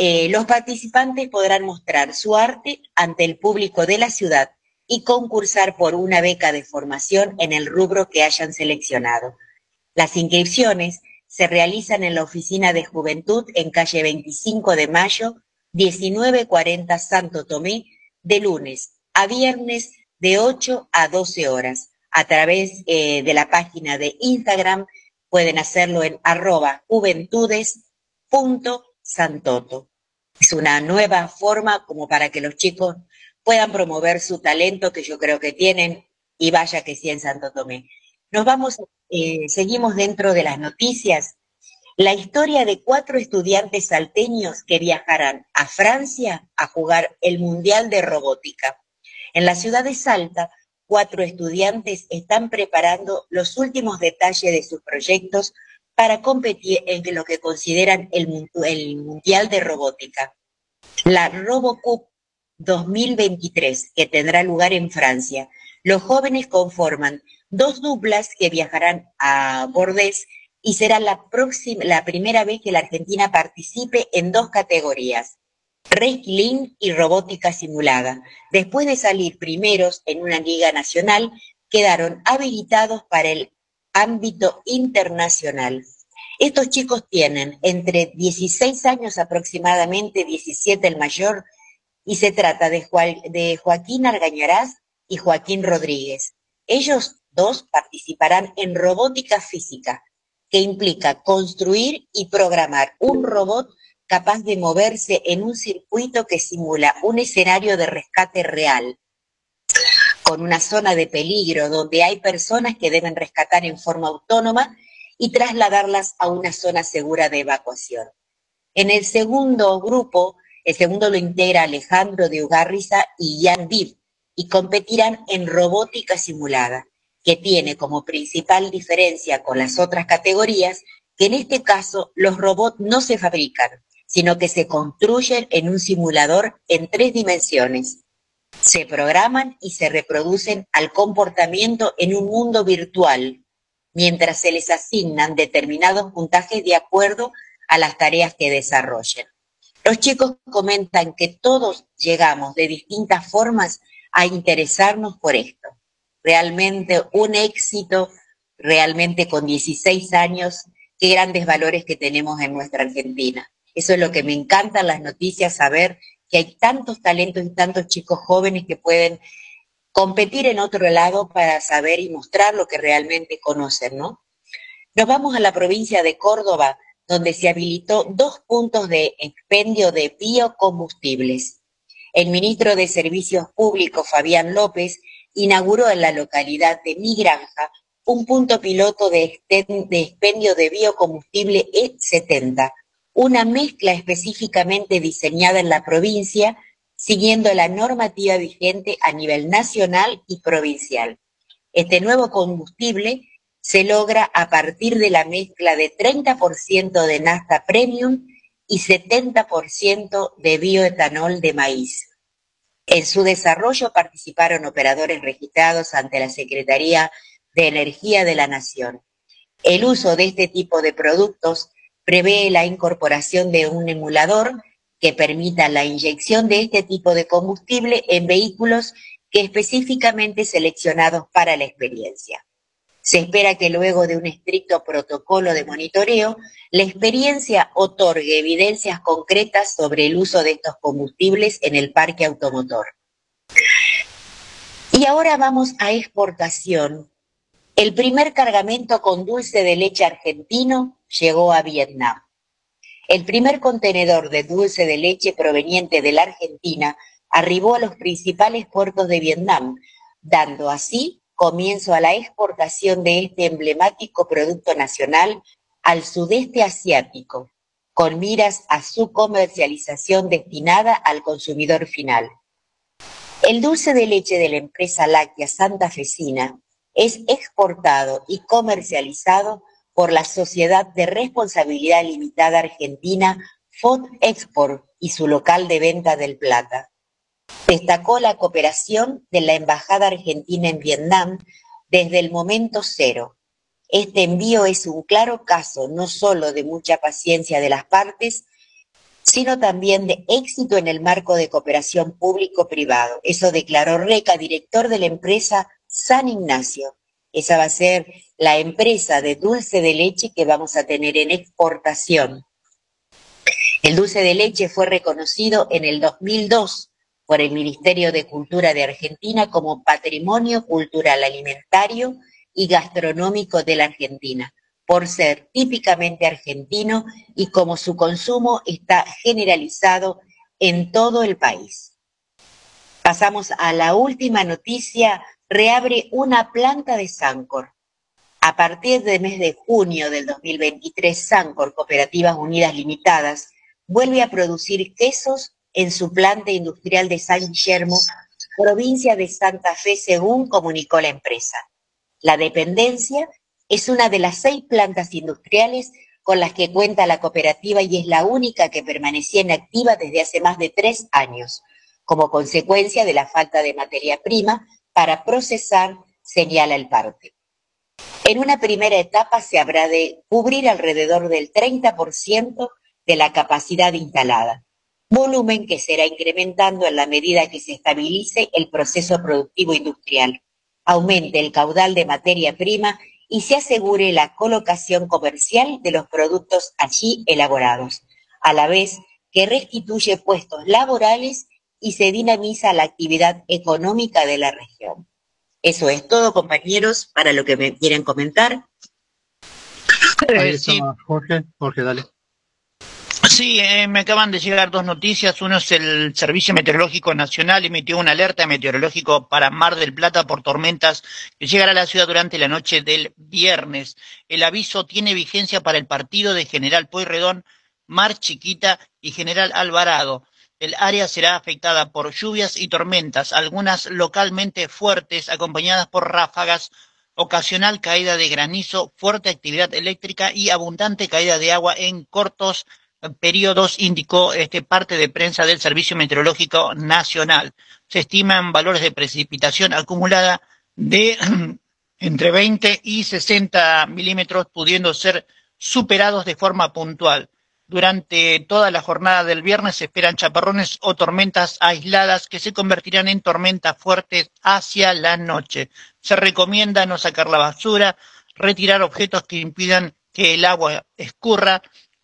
Speaker 4: eh, los participantes podrán mostrar su arte ante el público de la ciudad y concursar por una beca de formación en el rubro que hayan seleccionado. Las inscripciones se realizan en la Oficina de Juventud en calle 25 de Mayo, 1940 Santo Tomé, de lunes a viernes de 8 a 12 horas. A través eh, de la página de Instagram pueden hacerlo en arroba juventudes.com Santoto. Es una nueva forma como para que los chicos puedan promover su talento que yo creo que tienen y vaya que sí en Santo Tomé. Nos vamos, eh, seguimos dentro de las noticias. La historia de cuatro estudiantes salteños que viajarán a Francia a jugar el Mundial de Robótica. En la ciudad de Salta, cuatro estudiantes están preparando los últimos detalles de sus proyectos para competir en lo que consideran el, Mundial de Robótica. La RoboCup 2023, que tendrá lugar en Francia. Los jóvenes conforman dos duplas que viajarán a Bordeaux y será la, próxima, la primera vez que la Argentina participe en dos categorías, Wrestling y robótica simulada. Después de salir primeros en una liga nacional, quedaron habilitados para el ámbito internacional. Estos chicos tienen entre 16 años aproximadamente, 17 el mayor, y se trata de, de Joaquín Argañarás y Joaquín Rodríguez. Ellos dos participarán en robótica física, que implica construir y programar un robot capaz de moverse en un circuito que simula un escenario de rescate real, con una zona de peligro donde hay personas que deben rescatar en forma autónoma y trasladarlas a una zona segura de evacuación. En el segundo grupo, el segundo lo integra Alejandro de Ugarriza y Jan Viv, y competirán en robótica simulada, que tiene como principal diferencia con las otras categorías que en este caso los robots no se fabrican, sino que se construyen en un simulador en tres dimensiones se programan y se reproducen al comportamiento en un mundo virtual, mientras se les asignan determinados puntajes de acuerdo a las tareas que desarrollen. Los chicos comentan que todos llegamos de distintas formas a interesarnos por esto. Realmente un éxito, realmente con 16 años, qué grandes valores que tenemos en nuestra Argentina. Eso es lo que me encantan las noticias, saber que hay tantos talentos y tantos chicos jóvenes que pueden competir en otro lado para saber y mostrar lo que realmente conocen, ¿no? Nos vamos a la provincia de Córdoba, donde se habilitó dos puntos de expendio de biocombustibles. El ministro de Servicios Públicos, Fabián López, inauguró en la localidad de Mi Granja un punto piloto de, expendio de biocombustible E70, una mezcla específicamente diseñada en la provincia, siguiendo la normativa vigente a nivel nacional y provincial. Este nuevo combustible se logra a partir de la mezcla de 30% de nafta premium y 70% de bioetanol de maíz. En su desarrollo participaron operadores registrados ante la Secretaría de Energía de la Nación. El uso de este tipo de productos prevé la incorporación de un emulador que permita la inyección de este tipo de combustible en vehículos que específicamente seleccionados para la experiencia. Se espera que luego de un estricto protocolo de monitoreo, la experiencia otorgue evidencias concretas sobre el uso de estos combustibles en el parque automotor. Y ahora vamos a exportación. El primer cargamento con dulce de leche argentino llegó a Vietnam. El primer contenedor de dulce de leche proveniente de la Argentina arribó a los principales puertos de Vietnam, dando así comienzo a la exportación de este emblemático producto nacional al sudeste asiático, con miras a su comercialización destinada al consumidor final. El dulce de leche de la empresa láctea Santa Fecina es exportado y comercializado por la Sociedad de Responsabilidad Limitada Argentina Food Export y su local de venta del Plata. Destacó la cooperación de la Embajada Argentina en Vietnam desde el momento cero. Este envío es un claro caso no solo de mucha paciencia de las partes, sino también de éxito en el marco de cooperación público-privado. Eso declaró Reca, director de la empresa San Ignacio. Esa va a ser la empresa de dulce de leche que vamos a tener en exportación. El dulce de leche fue reconocido en el 2002 por el Ministerio de Cultura de Argentina como Patrimonio Cultural Alimentario y Gastronómico de la Argentina, por ser típicamente argentino y como su consumo está generalizado en todo el país. Pasamos a la última noticia, reabre una planta de Sancor. A partir del mes de junio del 2023, Sancor Cooperativas Unidas Limitadas vuelve a producir quesos en su planta industrial de San Guillermo, provincia de Santa Fe, según comunicó la empresa. La dependencia es una de las seis plantas industriales con las que cuenta la cooperativa y es la única que permanecía inactiva desde hace más de tres años, como consecuencia de la falta de materia prima para procesar, señala el parte. En una primera etapa se habrá de cubrir alrededor del 30% de la capacidad instalada, volumen que será incrementando en la medida que se estabilice el proceso productivo industrial, aumente el caudal de materia prima y se asegure la colocación comercial de los productos allí elaborados, a la vez que restituye puestos laborales y se dinamiza la actividad económica de la región. Eso es todo, compañeros, para lo que me quieren comentar.
Speaker 1: Ahí está, Jorge, Jorge, dale.
Speaker 3: Sí, eh, me acaban de llegar dos noticias. Uno es el Servicio Meteorológico Nacional emitió una alerta meteorológico para Mar del Plata por tormentas que llegará a la ciudad durante la noche del viernes. El aviso tiene vigencia para el partido de General Pueyrredón, Mar Chiquita y General Alvarado. El área será afectada por lluvias y tormentas, algunas localmente fuertes, acompañadas por ráfagas, ocasional caída de granizo, fuerte actividad eléctrica y abundante caída de agua en cortos periodos, indicó este parte de prensa del Servicio Meteorológico Nacional. Se estiman valores de precipitación acumulada de entre 20 y 60 milímetros, pudiendo ser superados de forma puntual. Durante toda la jornada del viernes se esperan chaparrones o tormentas aisladas que se convertirán en tormentas fuertes hacia la noche. Se recomienda no sacar la basura, retirar objetos que impidan que el agua escurra,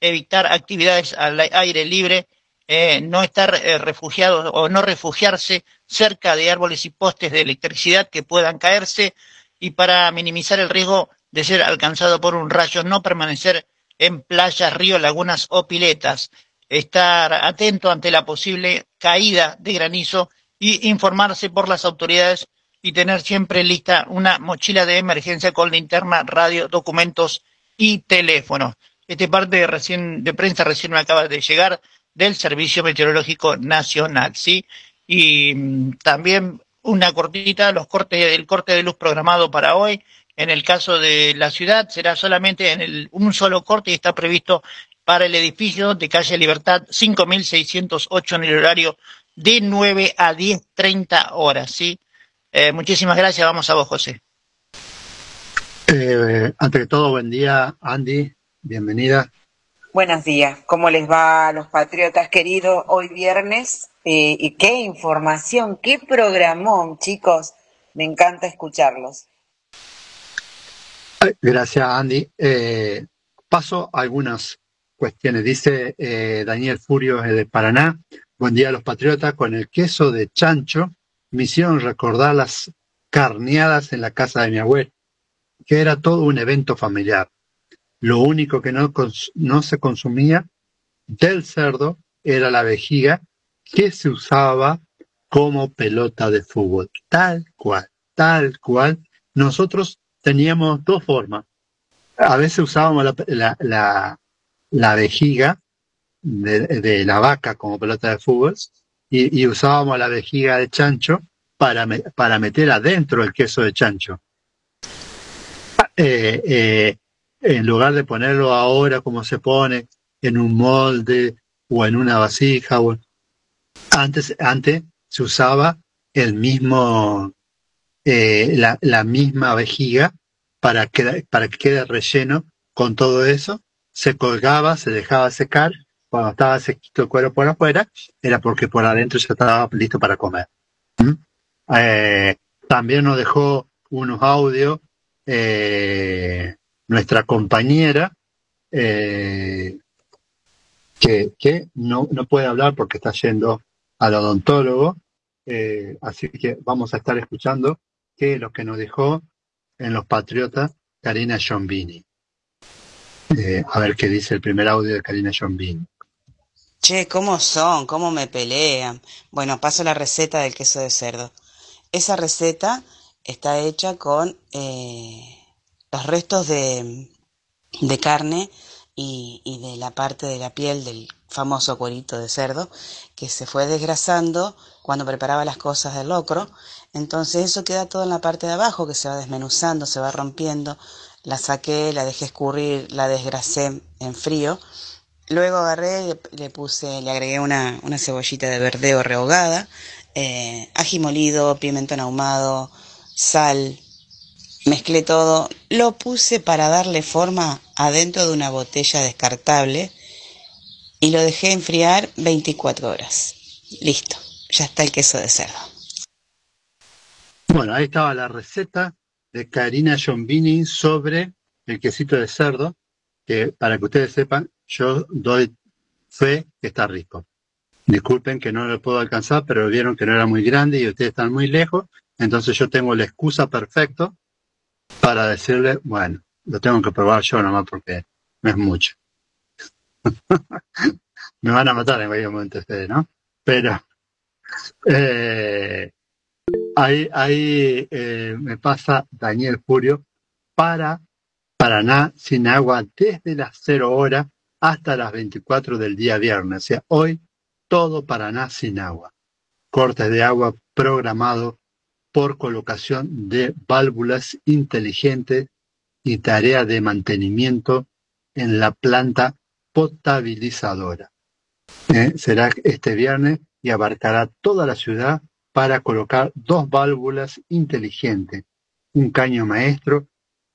Speaker 3: evitar actividades al aire libre, eh, no estar eh, refugiados o no refugiarse cerca de árboles y postes de electricidad que puedan caerse y para minimizar el riesgo de ser alcanzado por un rayo, no permanecer en playas, ríos, lagunas o piletas, estar atento ante la posible caída de granizo y informarse por las autoridades y tener siempre lista una mochila de emergencia con linterna, radio, documentos y teléfono. Este parte de, prensa recién me acaba de llegar del Servicio Meteorológico Nacional, ¿sí? Y mm, también una cortita, los cortes, el corte de luz programado para hoy. En el caso de la ciudad será solamente en el, un solo corte y está previsto para el edificio de calle Libertad 5608 en el horario de 9 a 10.30 horas. ¿sí? Eh, muchísimas gracias, vamos a vos, José.
Speaker 1: Eh, ante todo, buen día, Andy, bienvenida.
Speaker 9: Buenos días, ¿cómo les va a los patriotas queridos hoy viernes? Eh, y qué información, qué programón, chicos, me encanta escucharlos.
Speaker 1: Gracias, Andy. Eh, paso a algunas cuestiones. Dice eh, Daniel Furio de Paraná, buen día a los patriotas, con el queso de chancho me hicieron recordar las carneadas en la casa de mi abuelo, que era todo un evento familiar. Lo único que no, no se consumía del cerdo era la vejiga que se usaba como pelota de fútbol. Tal cual, tal cual. Nosotros teníamos dos formas. A veces usábamos la, la, la, vejiga de, la vaca como pelota de fútbol y, usábamos la vejiga de chancho para, para meter adentro el queso de chancho. Eh, eh, en lugar de ponerlo ahora como se pone en un molde o en una vasija. O... Antes, antes se usaba el mismo, eh, la, la, misma vejiga para que, para que quede relleno con todo eso. Se colgaba, se dejaba secar. Cuando estaba sequito el cuero por afuera, era porque por adentro ya estaba listo para comer. ¿Mm? Eh, también nos dejó unos audios eh, nuestra compañera, eh, que, no, no, puede hablar porque está yendo al odontólogo, eh, así que vamos a estar escuchando que lo que nos dejó en Los Patriotas Karina Giombini. Eh, a ver qué dice el primer audio de Karina Giombini.
Speaker 10: Che, ¿cómo son? ¿Cómo me pelean? Bueno, paso la receta del queso de cerdo. Esa receta está hecha con eh, los restos de, de carne y, y, de la parte de la piel del famoso cuerito de cerdo que se fue desgrasando cuando preparaba las cosas del locro. Entonces eso queda todo en la parte de abajo que se va desmenuzando, se va rompiendo. La saqué, la dejé escurrir, la desgrasé en frío. Luego agarré, le, puse, le agregué una, una cebollita de verdeo rehogada, eh, ají molido, pimentón ahumado, sal, Mezclé todo, lo puse para darle forma adentro de una botella descartable y lo dejé enfriar 24 horas. Listo, ya está el queso de cerdo.
Speaker 1: Bueno, ahí estaba la receta de Karina Giombini sobre el quesito de cerdo, que para que ustedes sepan, yo doy fe que está rico. Disculpen que no lo puedo alcanzar, pero vieron que no era muy grande y ustedes están muy lejos, entonces yo tengo la excusa perfecta para decirle, bueno, lo tengo que probar yo nomás porque no es mucho. Me van a matar en cualquier momento ¿no? Pero eh, ahí, ahí eh, me pasa Daniel Furio para Paraná sin agua desde las 0 horas hasta las 24 del día viernes. O sea, hoy todo Paraná sin agua. Cortes de agua programado por colocación de válvulas inteligentes y tarea de mantenimiento en la planta potabilizadora. Eh, será este viernes y abarcará toda la ciudad para colocar dos válvulas inteligentes, un caño maestro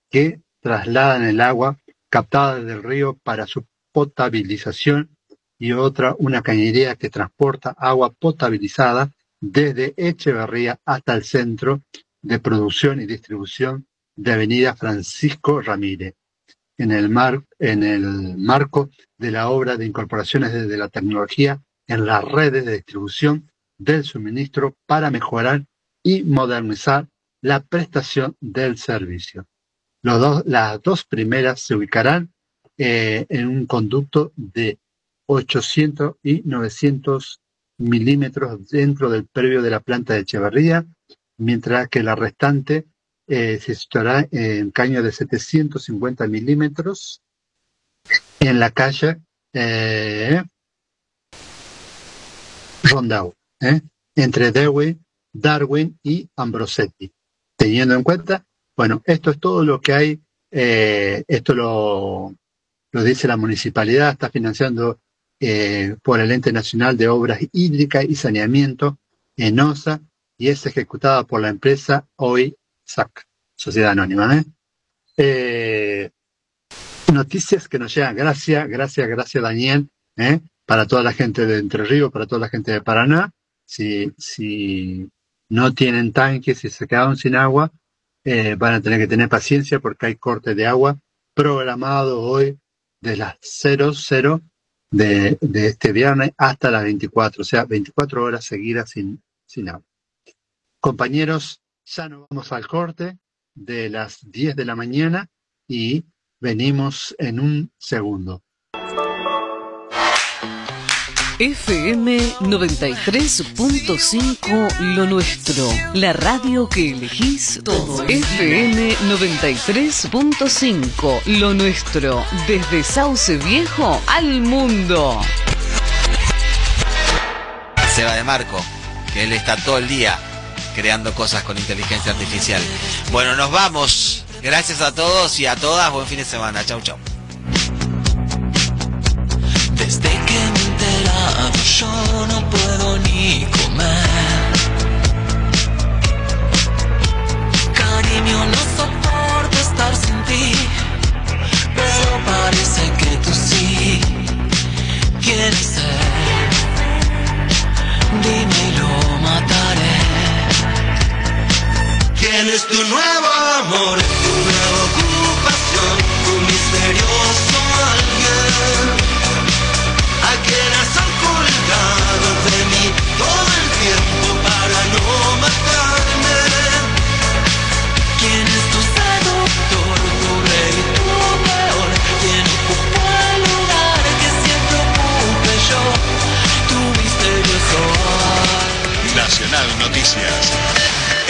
Speaker 1: que trasladan el agua captada del río para su potabilización y otra una cañería que transporta agua potabilizada desde Echeverría hasta el centro de producción y distribución de Avenida Francisco Ramírez, en el, marco de la obra de incorporaciones de la tecnología en las redes de distribución del suministro para mejorar y modernizar la prestación del servicio. Las dos primeras se ubicarán eh, en un conducto de 800 y 900 milímetros dentro del previo de la planta de Echeverría, mientras que la restante eh, se situará en caño de 750 milímetros en la calle eh, Rondau, eh, entre Dewey Darwin y Ambrosetti. Teniendo en cuenta, bueno, esto es todo lo que hay, eh, esto lo, lo dice la municipalidad, está financiando eh, por el Ente Nacional de Obras Hídricas y Saneamiento, ENOSA, y es ejecutada por la empresa hoy Sociedad Anónima. ¿eh? Eh, noticias que nos llegan, gracias, gracias, gracias Daniel, para toda la gente de Entre Ríos, para toda la gente de Paraná. Si, si no tienen tanques, si se quedaron sin agua, van a tener que tener paciencia porque hay corte de agua programado hoy de las 00 de, este viernes hasta las 24, o sea, 24 horas seguidas sin, sin agua. Compañeros, ya nos vamos al corte de las 10 de la mañana y venimos en un segundo.
Speaker 5: FM 93.5 Lo Nuestro, la radio que elegís todo. FM 93.5 Lo Nuestro, desde Sauce Viejo al mundo.
Speaker 11: Seba de Marco, que él está todo el día creando cosas con inteligencia artificial. Bueno, nos vamos. Gracias a todos y a todas. Buen fin de semana. Chau, chau.
Speaker 12: Desde que yo no puedo ni comer. Cariño, no soporto estar sin ti, pero parece que tú sí quieres ser. Dime y lo mataré. ¿Quién es tu nuevo amor?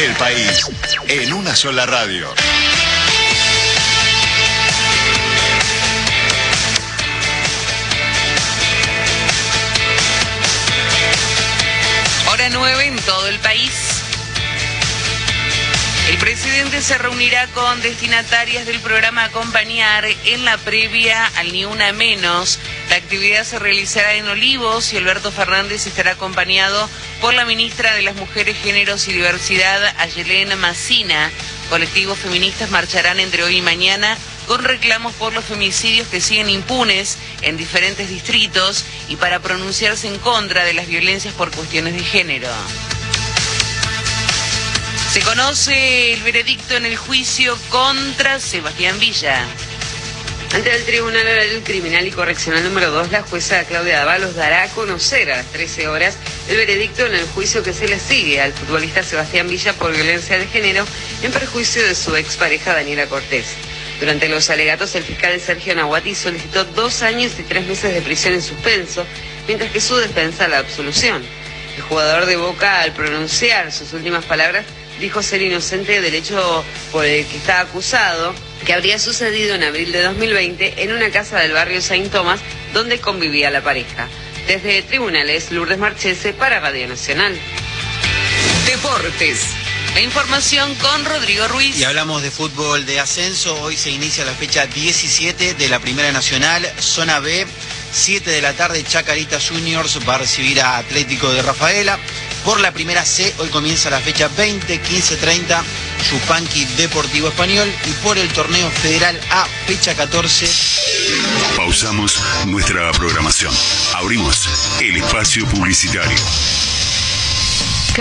Speaker 12: El
Speaker 13: país en una sola radio.
Speaker 14: Hora 9 en todo el país. El presidente se reunirá con destinatarias del programa Acompañar en la previa al Ni Una Menos. La actividad se realizará en Olivos y Alberto Fernández estará acompañado por la ministra de las Mujeres, Géneros y Diversidad, Ayelena Macina. Colectivos feministas marcharán entre hoy y mañana con reclamos por los femicidios que siguen impunes en diferentes distritos y para pronunciarse en contra de las violencias por cuestiones de género. Se conoce el veredicto en el juicio contra Sebastián Villa.
Speaker 15: Ante el Tribunal Criminal y Correccional número 2, la jueza Claudia Dávalos dará a conocer a las 13 horas el veredicto en el juicio que se le sigue al futbolista Sebastián Villa por violencia de género en perjuicio de su expareja Daniela Cortés. Durante los alegatos, el fiscal Sergio Nahuati solicitó dos años y tres meses de prisión en suspenso, mientras que su defensa la absolución. El jugador de Boca, al pronunciar sus últimas palabras, dijo ser inocente del hecho por el que está acusado, que habría sucedido en abril de 2020 en una casa del barrio Saint Thomas donde convivía la pareja. Desde tribunales, Lourdes Marchese para Radio Nacional.
Speaker 14: Deportes. La información con Rodrigo Ruiz.
Speaker 16: Y hablamos de fútbol de ascenso. Hoy se inicia la fecha 17 de la Primera Nacional, zona B. 7 de la tarde, Chacarita Juniors va a recibir a Atlético de Rafaela. Por la primera C, hoy comienza la fecha 20, 15, 30, Chupanqui Deportivo Español. Y por el torneo federal A, fecha 14.
Speaker 13: Pausamos nuestra programación. Abrimos el espacio publicitario.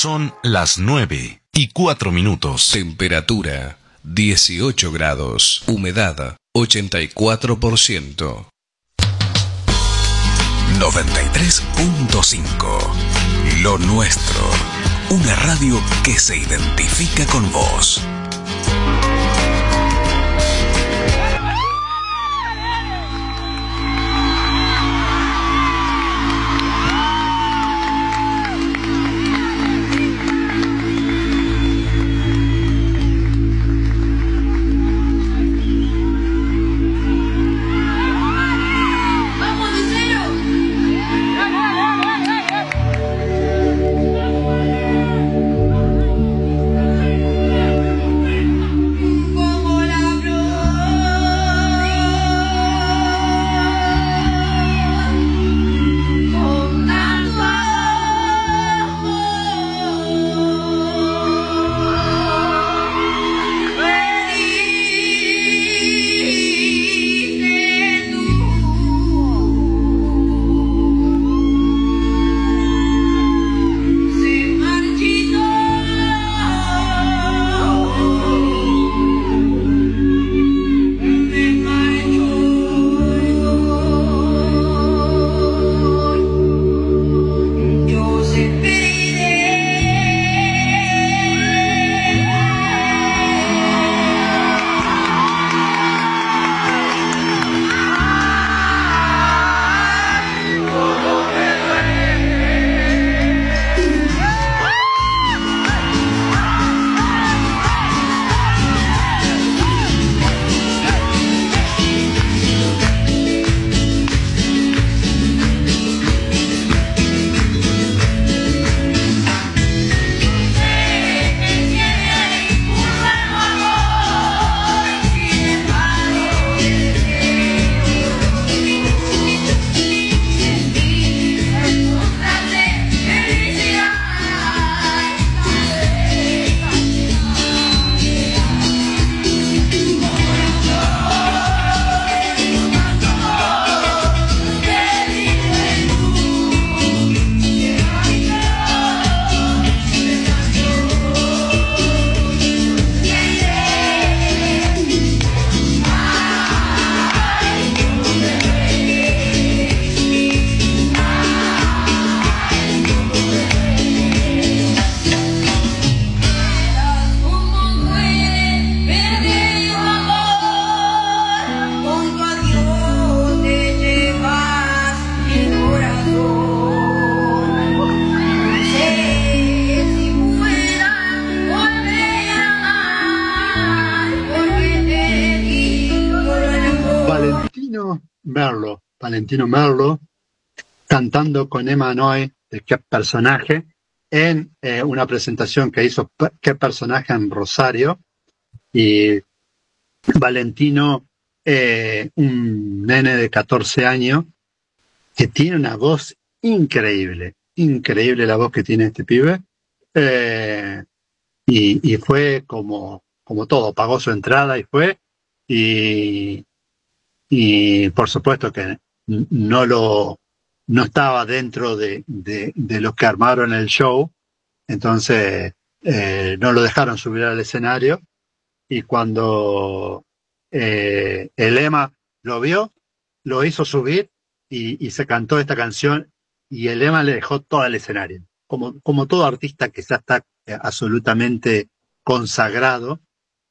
Speaker 6: Son las 9 y 4 minutos.
Speaker 7: Temperatura 18 grados. Humedad 84%.
Speaker 6: 93.5. Lo nuestro. Una radio que se identifica con vos.
Speaker 1: Valentino Merlo, cantando con Emma Noy de qué personaje, en eh, una presentación que hizo qué personaje en Rosario. Y Valentino, eh, un nene de 14 años, que tiene una voz increíble, increíble la voz que tiene este pibe. Eh, y, y, fue como, como todo, pagó su entrada y fue. Y, y por supuesto que no lo no estaba dentro de, de, de los que armaron el show, entonces eh, no lo dejaron subir al escenario y cuando eh, el Ema lo vio, lo hizo subir y, se cantó esta canción y el Ema le dejó todo el escenario. Como, como todo artista que ya está eh, absolutamente consagrado,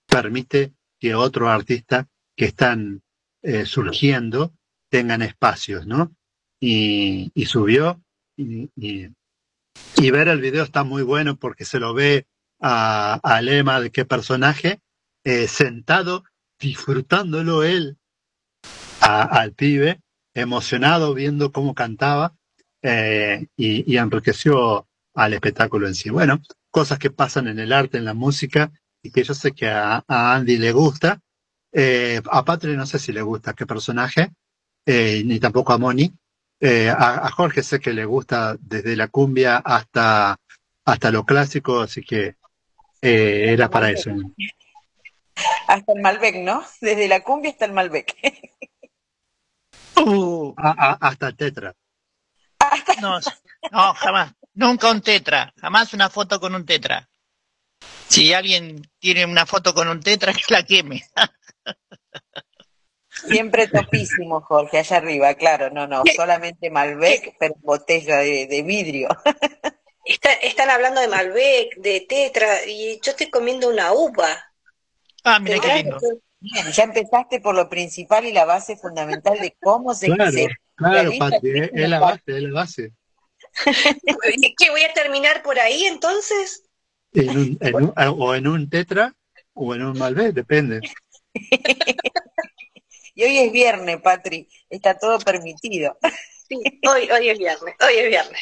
Speaker 1: permite que otros artistas que están surgiendo tengan espacios, ¿no? Y, subió y, ver el video está muy bueno porque se lo ve a, a Lema de qué personaje eh, sentado disfrutándolo él a, al pibe emocionado viendo cómo cantaba eh, y, enriqueció al espectáculo en sí. Bueno, cosas que pasan en el arte, en la música y que yo sé que a, Andy le gusta. Eh, a Patri no sé si le gusta qué personaje, eh, ni tampoco a Moni. Eh, a, a, Jorge sé que le gusta desde la cumbia hasta, hasta lo clásico, así que eh, era para eso.
Speaker 9: Hasta el Malbec, ¿no? Desde la cumbia hasta el Malbec.
Speaker 1: Uh, a, hasta el Tetra.
Speaker 3: No, No, jamás. Nunca un tetra. Jamás una foto con un tetra. Si alguien tiene una foto con un tetra, que la queme.
Speaker 4: Siempre topísimo, Jorge, allá arriba, claro, no, no, solamente Malbec, pero botella de, vidrio.
Speaker 2: están hablando de Malbec, de Tetra, y yo estoy comiendo una uva.
Speaker 3: Ah, mira qué lindo.
Speaker 4: Bien, ya empezaste por lo principal y la base fundamental de cómo se...
Speaker 1: Claro, claro, es la base, es la base.
Speaker 2: ¿Qué voy a terminar por ahí entonces?
Speaker 1: o en un tetra o en un Malbec, depende.
Speaker 4: y hoy es viernes, Patri, está todo permitido.
Speaker 2: Sí, hoy, hoy es viernes, hoy es viernes.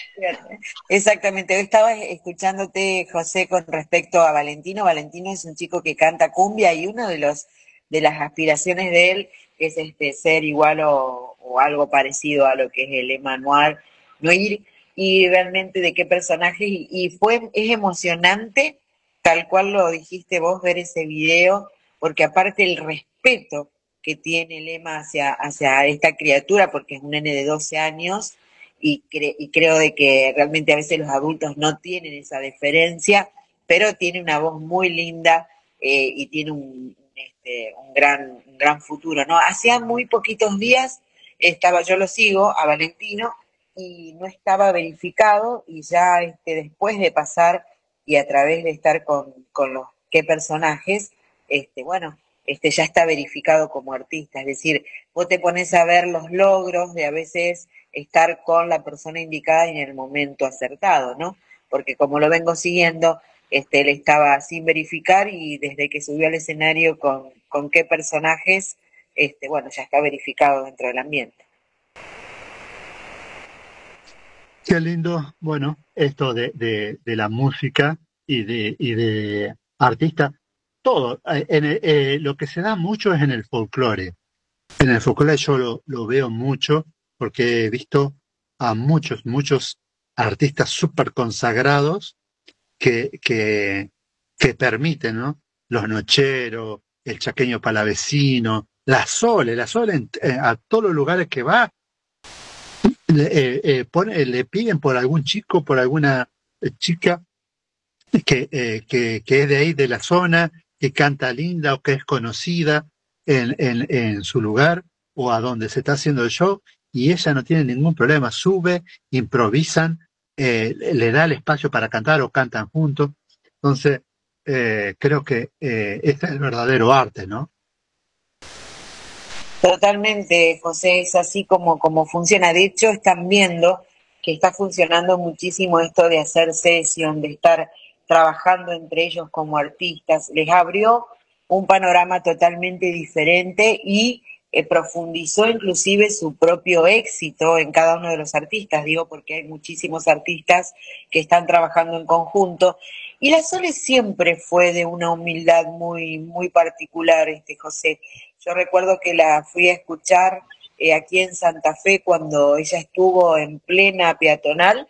Speaker 4: Exactamente, hoy estaba escuchándote, José, con respecto a Valentino. Valentino es un chico que canta cumbia y uno de los de las aspiraciones de él es este ser igual o, algo parecido a lo que es el Emanuel, no ir y realmente de qué personaje y, fue es emocionante tal cual lo dijiste vos ver ese video porque aparte el respeto que tiene Lema hacia, hacia esta criatura, porque es un nene de 12 años, y, y creo de que realmente a veces los adultos no tienen esa deferencia, pero tiene una voz muy linda eh, y tiene un, este, un, gran, gran futuro. ¿no? Hacía muy poquitos días estaba, yo lo sigo, a Valentino, y no estaba verificado, y ya este, después de pasar y a través de estar con, con los qué personajes, este, bueno, este, ya está verificado como artista. Es decir, vos te pones a ver los logros de a veces estar con la persona indicada en el momento acertado, ¿no? Porque como lo vengo siguiendo, este, él estaba sin verificar y desde que subió al escenario con, con qué personajes, este, bueno, ya está verificado dentro del ambiente.
Speaker 1: Qué lindo, bueno, esto de, de, de la música y de, y de artista todo. Eh, en eh, lo que se da mucho es en el folclore. En el folclore yo lo, veo mucho porque he visto a muchos, muchos artistas súper consagrados que, que, permiten, ¿no? Los nocheros, el chaqueño palavecino, la Sole, la Sole eh, a todos los lugares que va, le, pone, le piden por algún chico, por alguna chica que, que, que, es de ahí, de la zona, que canta linda o que es conocida en, en, su lugar o a donde se está haciendo el show y ella no tiene ningún problema, sube, improvisan, eh, le da el espacio para cantar o cantan juntos. Entonces, eh, creo que eh, este es el verdadero arte, ¿no?
Speaker 4: Totalmente, José, es así como, como funciona. De hecho, están viendo que está funcionando muchísimo esto de hacer sesión, de estar trabajando entre ellos como artistas, les abrió un panorama totalmente diferente y eh, profundizó inclusive su propio éxito en cada uno de los artistas, digo porque hay muchísimos artistas que están trabajando en conjunto. Y la Sole siempre fue de una humildad muy, muy particular, este José. Yo recuerdo que la fui a escuchar eh, aquí en Santa Fe cuando ella estuvo en plena peatonal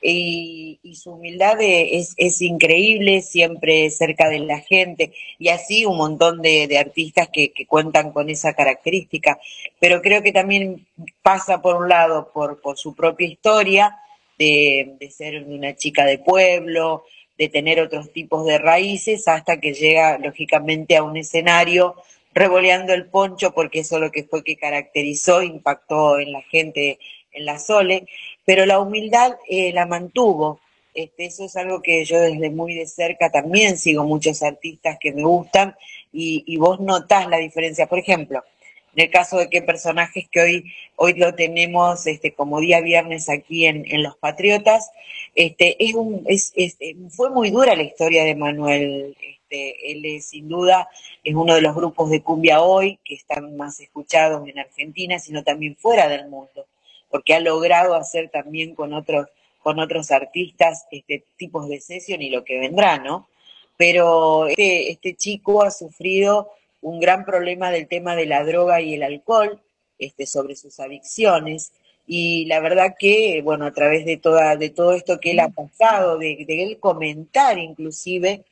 Speaker 4: y, su humildad es, es, increíble, siempre cerca de la gente, y así un montón de, artistas que, cuentan con esa característica. Pero creo que también pasa por un lado por, por su propia historia, de, de ser una chica de pueblo, de tener otros tipos de raíces, hasta que llega lógicamente a un escenario revoleando el poncho, porque eso lo que fue que caracterizó, impactó en la gente en la Sole, pero la humildad eh, la mantuvo. Este, eso es algo que yo desde muy de cerca también sigo muchos artistas que me gustan y, vos notás la diferencia. Por ejemplo, en el caso de qué personajes que hoy, hoy lo tenemos este, como día viernes aquí en, Los Patriotas, este, es un, es, eh, fue muy dura la historia de Manuel. Este, él es, sin duda es uno de los grupos de cumbia hoy que están más escuchados en Argentina, sino también fuera del mundo porque ha logrado hacer también con otros, con otros artistas este tipos de sesión y lo que vendrá, ¿no? Pero este, este chico ha sufrido un gran problema del tema de la droga y el alcohol, este, sobre sus adicciones, y la verdad que, bueno, a través de toda, de todo esto que él ha pasado, de, de él comentar inclusive,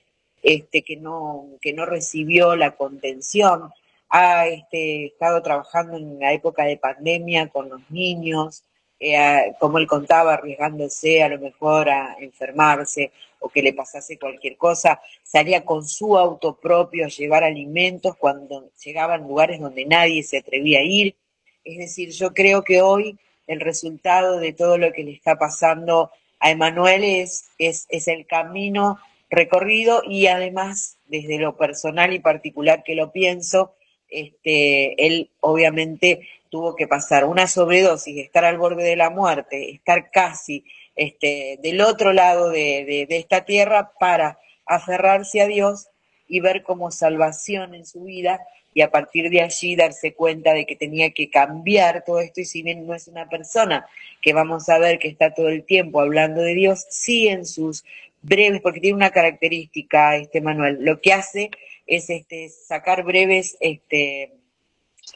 Speaker 4: este, que no, que no recibió la contención, ha este, estado trabajando en la época de pandemia con los niños, eh, como él contaba, arriesgándose a lo mejor a enfermarse o que le pasase cualquier cosa, salía con su auto propio a llevar alimentos cuando llegaban lugares donde nadie se atrevía a ir. Es decir, yo creo que hoy el resultado de todo lo que le está pasando a Emanuel es, es, es el camino recorrido y además desde lo personal y particular que lo pienso, este, él obviamente tuvo que pasar una sobredosis, estar al borde de la muerte, estar casi este, del otro lado de, de, esta tierra para aferrarse a Dios y ver como salvación en su vida y a partir de allí darse cuenta de que tenía que cambiar todo esto. Y si bien no es una persona que vamos a ver que está todo el tiempo hablando de Dios, sí en sus breves, porque tiene una característica, este Manuel, lo que hace es este, sacar breves este,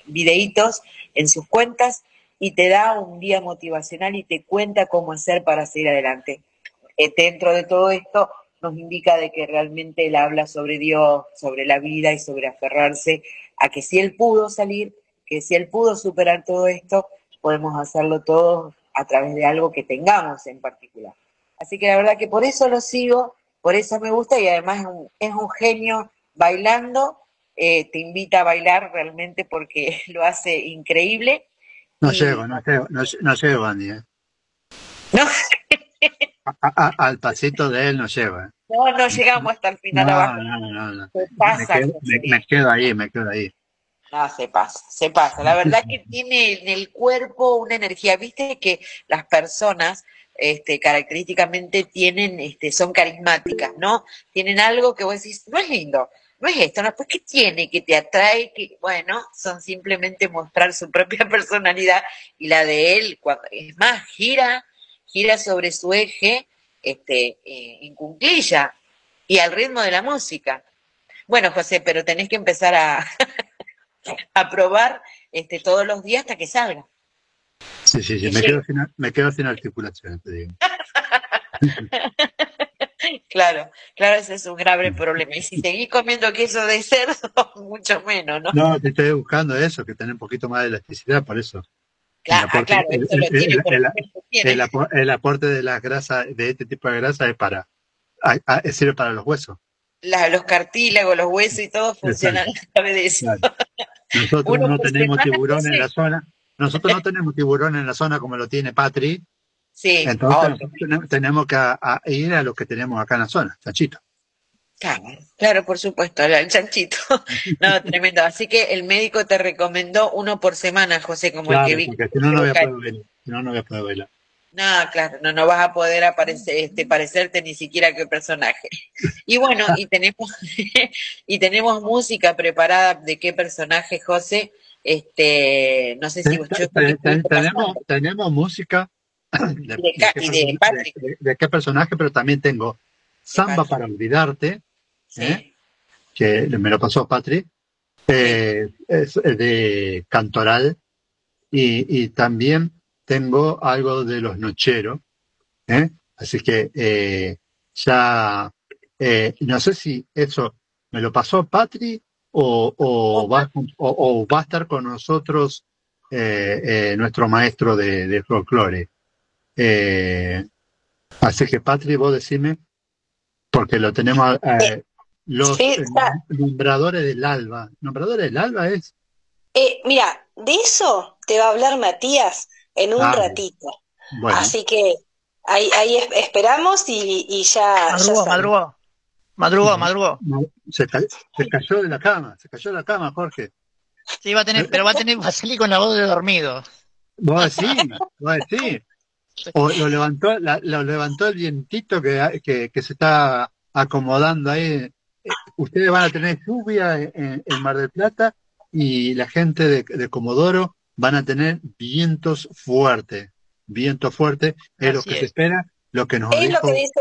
Speaker 4: videitos en sus cuentas y te da un día motivacional y te cuenta cómo hacer para seguir adelante. Eh, dentro de todo esto nos indica de que realmente él habla sobre Dios, sobre la vida y sobre aferrarse a que si él pudo salir, que si él pudo superar todo esto, podemos hacerlo todos a través de algo que tengamos en particular. Así que la verdad que por eso lo sigo, por eso me gusta y además es un, genio bailando, eh, te invita a bailar realmente porque lo hace increíble.
Speaker 1: No llego, no llego, no, llego, Andy. ¿eh?
Speaker 4: No.
Speaker 1: al pasito de él no llego. ¿eh?
Speaker 4: No, no llegamos hasta el final
Speaker 1: no,
Speaker 4: abajo.
Speaker 1: No, no, no.
Speaker 4: pasa,
Speaker 1: me, quedo, me, quedo, ahí, me quedo ahí.
Speaker 4: No, se pasa, se pasa. La verdad que tiene en el cuerpo una energía. Viste que las personas este, característicamente tienen, este, son carismáticas, ¿no? Tienen algo que vos decís, no es lindo, no es esto, ¿no? Pues ¿qué tiene que te atrae? Que, bueno, son simplemente mostrar su propia personalidad y la de él, cuando, es más, gira, gira sobre su eje, este, eh, en cunclilla y al ritmo de la música. Bueno, José, pero tenés que empezar a, a probar este, todos los días hasta que salga.
Speaker 1: Sí, sí, sí, me quedo, sin, me quedo sin articulación, te digo.
Speaker 4: claro, claro, ese es un grave problema. Y si seguís comiendo queso de cerdo, mucho menos, ¿no?
Speaker 1: No, te estoy buscando eso, que tenga un poquito más de elasticidad, por eso.
Speaker 4: Claro, el aporte, tiene,
Speaker 1: de las grasas, de este tipo de grasa es para, sirve para los huesos.
Speaker 4: La, los cartílagos, los huesos y todo funcionan a través de eso.
Speaker 1: Nosotros no tenemos tiburón en la zona, nosotros no tenemos tiburón en la zona como lo tiene Patri.
Speaker 4: Sí.
Speaker 1: Entonces tenemos que ir a lo que tenemos acá en la zona, chanchito.
Speaker 4: Claro, claro, por supuesto, el chanchito. no, tremendo. Así que el médico te recomendó uno por semana, José, como el que vi.
Speaker 1: Porque si no, no voy a poder bailar. Si no, no voy a poder bailar.
Speaker 4: No, claro, no, no vas a poder aparecer, este, parecerte ni siquiera que personaje. Y bueno, y tenemos, y tenemos música preparada de qué personaje, José. Este, no sé si
Speaker 1: tenemos, tenemos música. De,
Speaker 4: de, de,
Speaker 1: de, qué personaje, pero también tengo Samba para olvidarte, ¿eh? que me lo pasó Patri, eh, es de Cantoral, y, y, también tengo algo de los Nocheros, ¿eh? así que ya, no sé si eso me lo pasó Patri o, o, va, o, va, a estar con nosotros eh, eh, nuestro maestro de, de folclore. Eh, así que, Patri, vos decime, porque lo tenemos, los nombradores del alba. ¿Nombradores del alba es?
Speaker 2: mira, de eso te va a hablar Matías en un ah, ratito. Así que ahí, ahí esperamos y, y ya.
Speaker 3: Madrugó, Madrugó, madrugó.
Speaker 1: Se, se, cayó de la cama, se cayó de la cama, Jorge.
Speaker 3: Sí, va a tener, pero va a tener, va a salir con la voz de dormido.
Speaker 1: Vos decís, vos decís. O lo levantó, la, lo levantó el vientito que, que, que, se está acomodando ahí. Ustedes van a tener lluvia en, en Mar del Plata y la gente de, de, Comodoro van a tener vientos fuertes. Viento fuerte es lo que se espera, lo que nos
Speaker 2: es
Speaker 1: dijo.
Speaker 2: Lo que dice,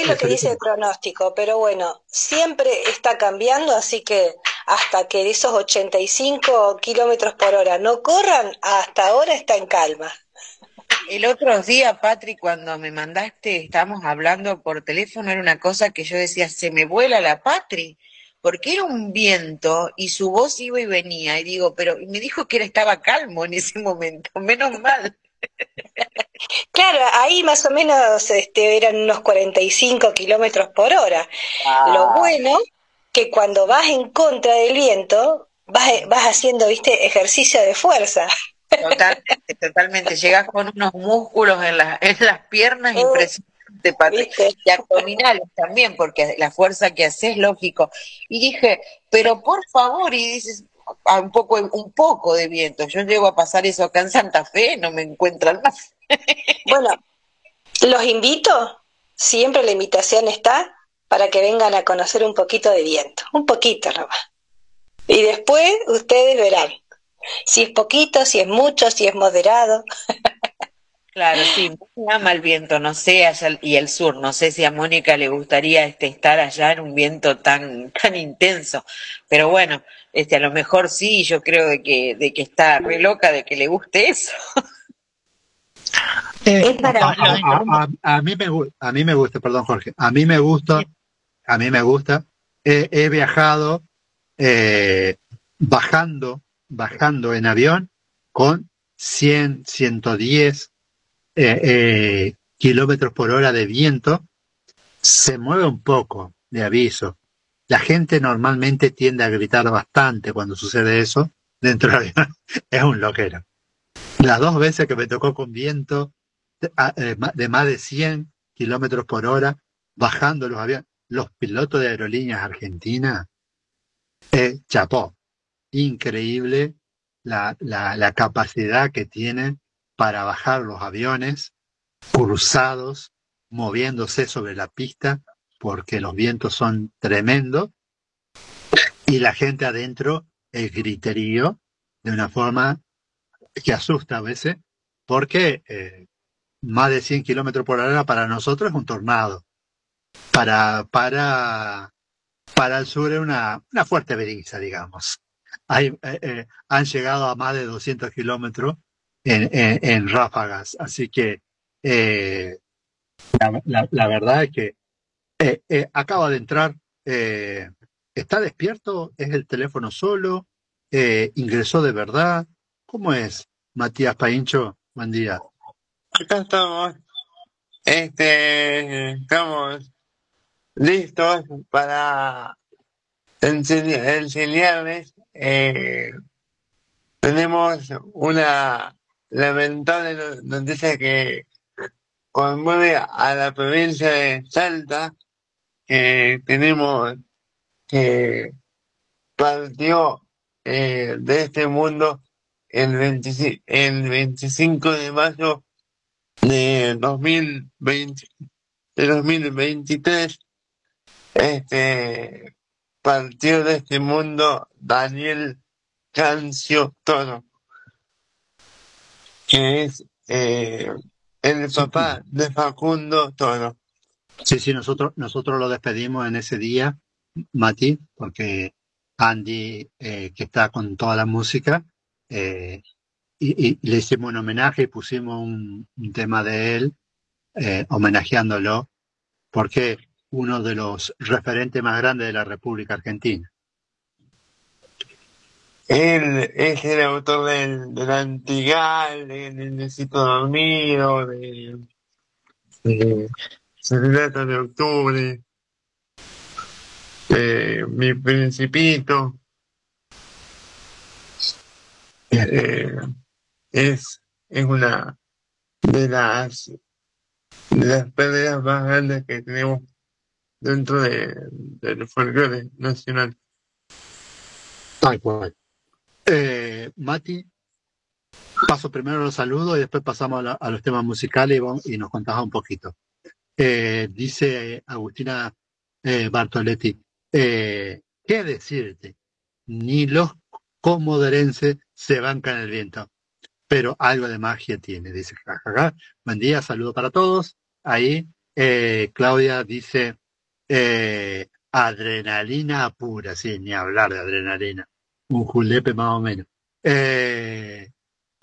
Speaker 2: es lo que dice el pronóstico, pero bueno, siempre está cambiando, así que hasta que esos 85 kilómetros por hora no corran, hasta ahora está en calma.
Speaker 4: El otro día, Patrick, cuando me mandaste, estábamos hablando por teléfono, era una cosa que yo decía, se me vuela la Patri, porque era un viento y su voz iba y venía, y digo, pero me dijo que estaba calmo en ese momento, menos mal.
Speaker 2: Claro, ahí más o menos este, eran unos 45 kilómetros por hora.
Speaker 9: Ah.
Speaker 2: Lo bueno que cuando vas en contra del viento, vas, vas haciendo, viste, ejercicio de fuerza.
Speaker 9: Totalmente, totalmente. Llegas con unos músculos en, las en las piernas
Speaker 2: Oh,
Speaker 9: impresionantes. Y abdominales también, porque la fuerza que haces, lógico. Y dije, pero por favor, y dices, "Ah, un poco, un poco de viento. Yo llego a pasar eso acá en Santa Fe, no me encuentran más.
Speaker 2: Bueno, los invito, siempre la invitación está para que vengan a conocer un poquito de viento, un poquito nomás. Y después ustedes verán si es poquito, si es mucho, si es moderado.
Speaker 9: Claro, sí, ama el viento, no sé, allá, y el sur, no sé si a Mónica le gustaría este, estar allá en un viento tan, tan intenso, pero bueno, este, a lo mejor sí, yo creo de que, de que está re loca de que le guste eso.
Speaker 2: Es para
Speaker 1: A, a- a- a mí me, a mí me gusta, perdón Jorge, a mí me gusta, a mí me gusta, he, he viajado eh, bajando, bajando en avión con 100, 110 eh, eh, kilómetros por hora de viento, se mueve un poco, de aviso. La gente normalmente tiende a gritar bastante cuando sucede eso dentro del avión. Es un loquero. Las dos veces que me tocó con viento de, eh, más de 100 kilómetros por hora, bajando los aviones, los pilotos de aerolíneas argentinas, eh, chapó. Increíble la, la, la capacidad que tienen para bajar los aviones cruzados, moviéndose sobre la pista, porque los vientos son tremendos, y la gente adentro, el griterío, de una forma que asusta a veces, porque eh, más de 100 kilómetros por hora para nosotros es un tornado. Para, para, para el sur es una, una fuerte brisa, digamos. Hay, eh, eh, han llegado a más de 200 kilómetros en, ráfagas. Así que la verdad es que eh, eh, acaba de entrar. eh, ¿Está despierto? ¿Es el teléfono solo? Eh, ¿Ingresó de verdad? ¿Cómo es, Matías Paincho? Buen día.
Speaker 17: Acá estamos. Este, estamos listos para enseña- enseñarles. eh, tenemos una lamentable no- noticia que conmueve a la provincia de Salta. Que tenemos que partió eh, de este mundo el 25, el 25 de mayo de 2020, de 2023, este, partió de este mundo Daniel Cancio Toro, que es eh, el papá de Facundo Toro.
Speaker 1: Sí, sí, nosotros, nosotros lo despedimos en ese día, Mati, porque Andy, eh, que está con toda la música, eh, y, le hicimos un homenaje y pusimos un, un tema de él, eh, homenajeándolo, porque uno de los referentes más grandes de la República Argentina.
Speaker 17: Él es el autor del, del Antigal, de Necesito Dormido, de, de Serenata de Octubre, de Mi Principito. Eh, es, es una de las, de las pérdidas más grandes que tenemos dentro de, del folclore nacional.
Speaker 1: Tal cual. Eh, Mati, paso primero los saludos y después pasamos a, la- los temas musicales y, vamos- y nos contás un poquito. Eh, dice Agustina eh, Bartoletti, eh, ¿qué decirte? Ni los comodorenses se bancan el viento, pero algo de magia tiene, dice jajaja. Buen día, saludo para todos. Ahí eh, Claudia dice, adrenalina pura, sí, ni hablar de adrenalina un julepe más o menos.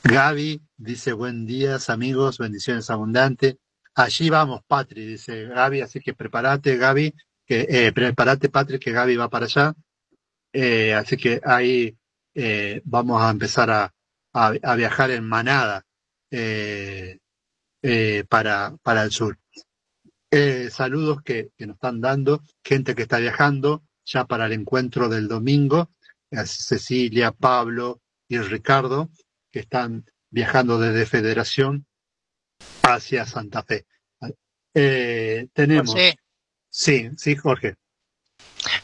Speaker 1: Gaby dice buen días amigos, bendiciones abundantes. Allí vamos, Patri, dice Gaby, así que prepárate, Gaby, que eh, prepárate, Patri, que Gaby va para allá. Eh, así que ahí eh, vamos a empezar a, a, a viajar en manada. eh, para, para el sur. Saludos que, que nos están dando, gente que está viajando ya para el encuentro del domingo, Cecilia, Pablo y Ricardo, que están viajando desde Federación hacia Santa Fe. Eh, tenemos.
Speaker 3: José.
Speaker 1: Sí, sí, Jorge.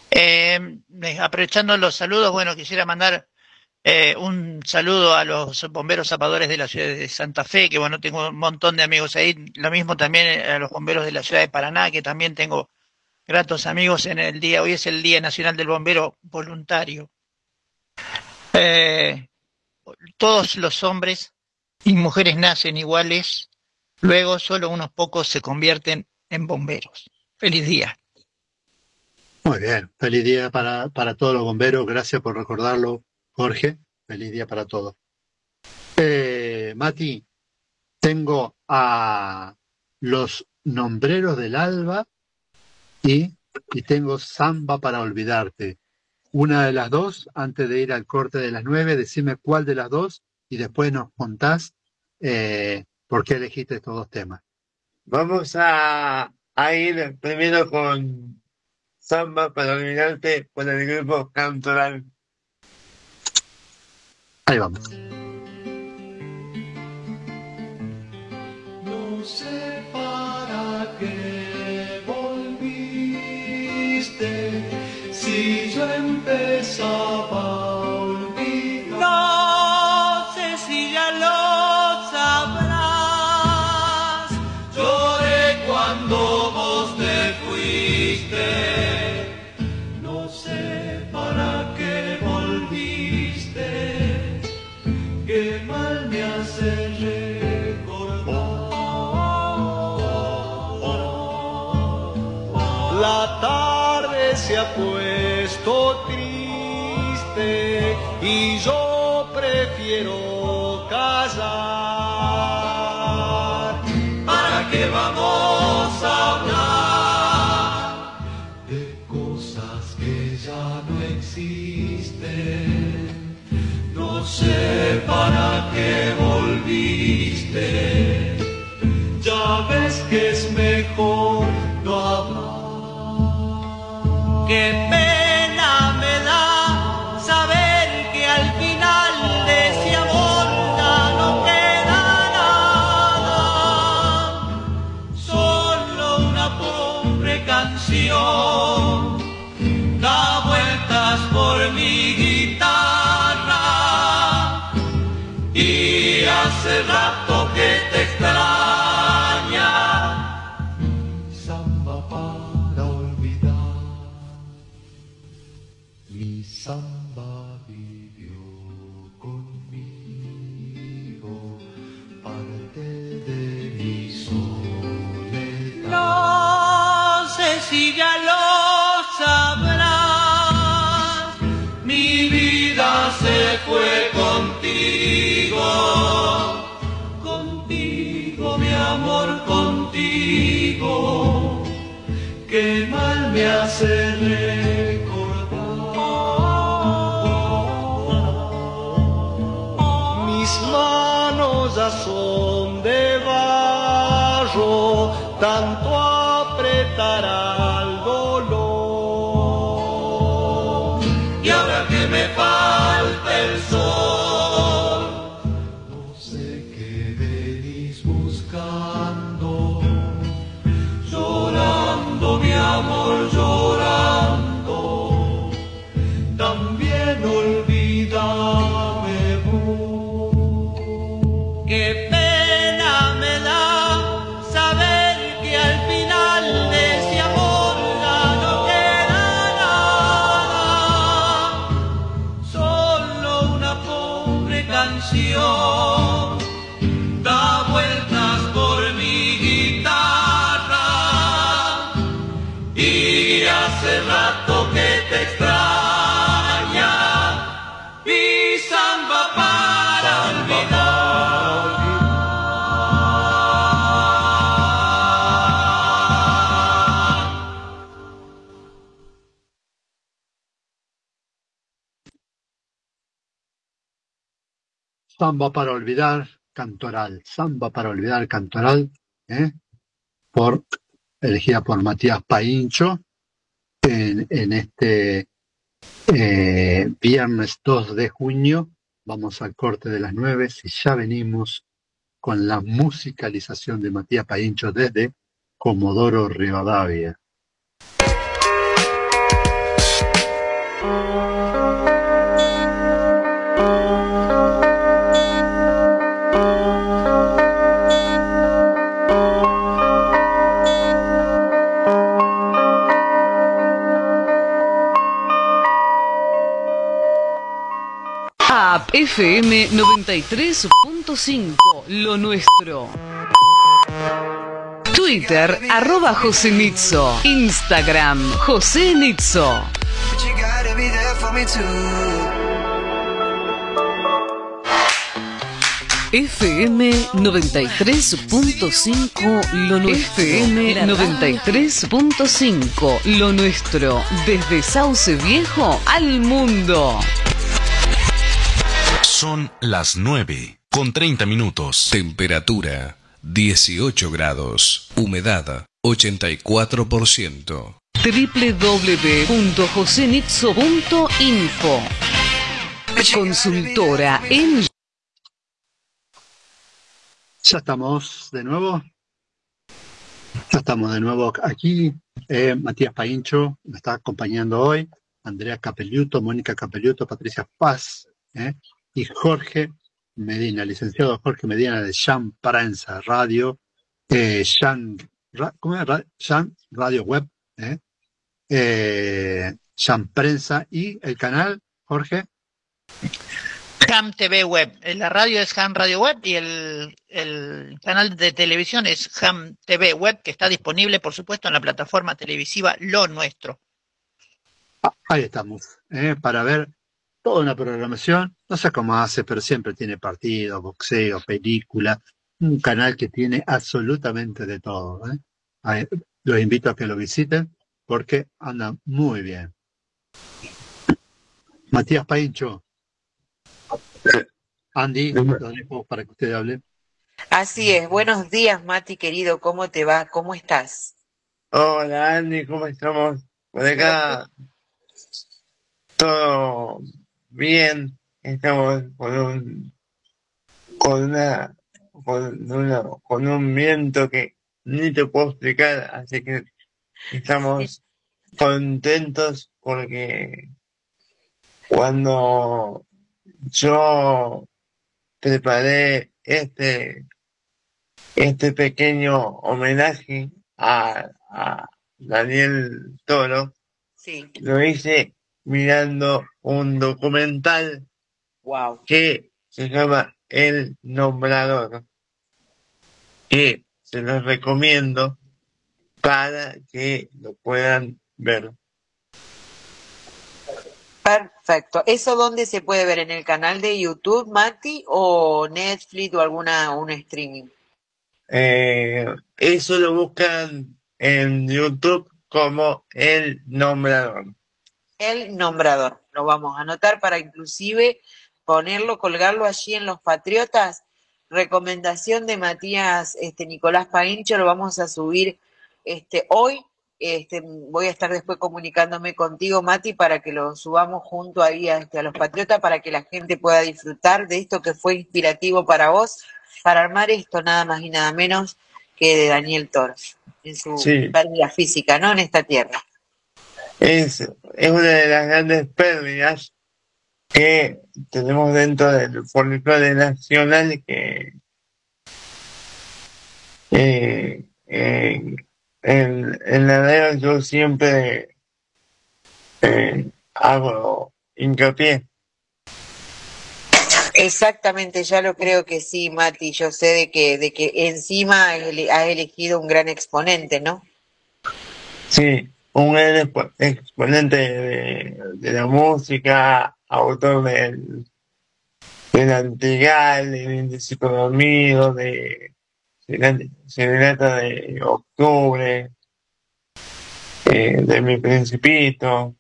Speaker 3: Eh, aprovechando los saludos, bueno, quisiera mandar eh, un saludo a los bomberos zapadores de la ciudad de Santa Fe, que bueno, tengo un montón de amigos ahí. Lo mismo también a los bomberos de la ciudad de Paraná, que también tengo gratos amigos en el día. Hoy es el Día Nacional del Bombero Voluntario. Eh, todos los hombres y mujeres nacen iguales, luego solo unos pocos se convierten en bomberos. Feliz día.
Speaker 1: Muy bien, feliz día para, para todos los bomberos. Gracias por recordarlo, Jorge. Feliz día para todos. Eh, Mati, tengo a los nombreros del alba y, y tengo samba para olvidarte. Una de las dos, antes de ir al corte de las nueve, decime cuál de las dos y después nos contás eh, por qué elegiste estos dos temas.
Speaker 17: Vamos a, a ir primero con Samba para olvidarte con el grupo Cantoral.
Speaker 1: Ahí vamos.
Speaker 8: No sé para qué volviste si yo empezaba que es mejor Samba para olvidar
Speaker 1: Cantoral, Samba para olvidar Cantoral, ¿eh? por, elegida por Matías Paincho en, en este eh, viernes 2 de junio. Vamos al corte de las 9 y ya venimos con la musicalización de Matías Paincho desde Comodoro Rivadavia.
Speaker 5: FM 93.5, lo nuestro. Twitter, arroba José Nitzo. Instagram, José Nitzo. FM 93.5 Lo Nuestro. FM 93.5 Lo Nuestro. Desde Sauce Viejo al mundo.
Speaker 7: Son las 9 con 30 minutos. Temperatura 18 grados. Humedad 84%.
Speaker 5: www.josenitzo.info Consultora en
Speaker 1: Ya estamos de nuevo. Ya estamos de nuevo aquí. Eh, Matías Paincho me está acompañando hoy. Andrea Capelluto, Mónica Capelluto, Patricia Paz eh, y Jorge Medina, licenciado Jorge Medina de Jean Prensa Radio, eh, Jean, ¿cómo es? Ra- Jean Radio Web, eh, eh, Jean Prensa y el canal, Jorge.
Speaker 3: Ham TV Web. Eh, La radio es Ham Radio Web y el, el canal de televisión es Ham TV Web, que está disponible, por supuesto, en la plataforma televisiva Lo Nuestro.
Speaker 1: Ah, Ahí estamos, eh, para ver toda una programación. No sé cómo hace, pero siempre tiene partidos, boxeo, película. Un canal que tiene absolutamente de todo. eh. Ahí, los invito a que lo visiten porque anda muy bien. Matías Paincho. Andy, lo dejo para que usted hable.
Speaker 4: Así es. Buenos días, Mati, querido. ¿Cómo te va? ¿Cómo estás?
Speaker 17: Hola Andy, ¿cómo estamos? Por acá todo bien, estamos con un con una con una con un viento que ni te puedo explicar, así que estamos contentos porque cuando yo preparé este este pequeño homenaje a, a Daniel Toro,
Speaker 4: Sí.
Speaker 17: lo hice mirando un documental
Speaker 4: Wow.
Speaker 17: que se llama El Nombrador, que se los recomiendo para que lo puedan ver.
Speaker 4: Perfecto. ¿Eso dónde se puede ver? ¿En el canal de YouTube, Mati, o Netflix o alguna un streaming?
Speaker 17: Eh, eso lo buscan en YouTube como El Nombrador.
Speaker 4: El nombrador. Lo vamos a anotar para inclusive ponerlo, colgarlo allí en los Patriotas. Recomendación de Matías este, Nicolás Paincho, lo vamos a subir este, hoy. Este, voy a estar después comunicándome contigo, Mati, para que lo subamos junto ahí a, este, a los Patriotas, para que la gente pueda disfrutar de esto que fue inspirativo para vos, para armar esto nada más y nada menos que de Daniel Toro, en su
Speaker 17: Sí.
Speaker 4: pérdida física, ¿no? En esta tierra.
Speaker 17: Es, es una de las grandes pérdidas que tenemos dentro del folclore nacional que eh, eh, en, en la radio yo siempre eh, hago hincapié.
Speaker 4: Exactamente, ya lo creo que sí, Mati. Yo sé de que, de que encima has ele- has elegido un gran exponente, ¿no?
Speaker 17: Sí, un exponente de, de la música, autor del, del Antigal, del Indeciso Dormido, de Serenata de Octubre, eh, de Mi Principito.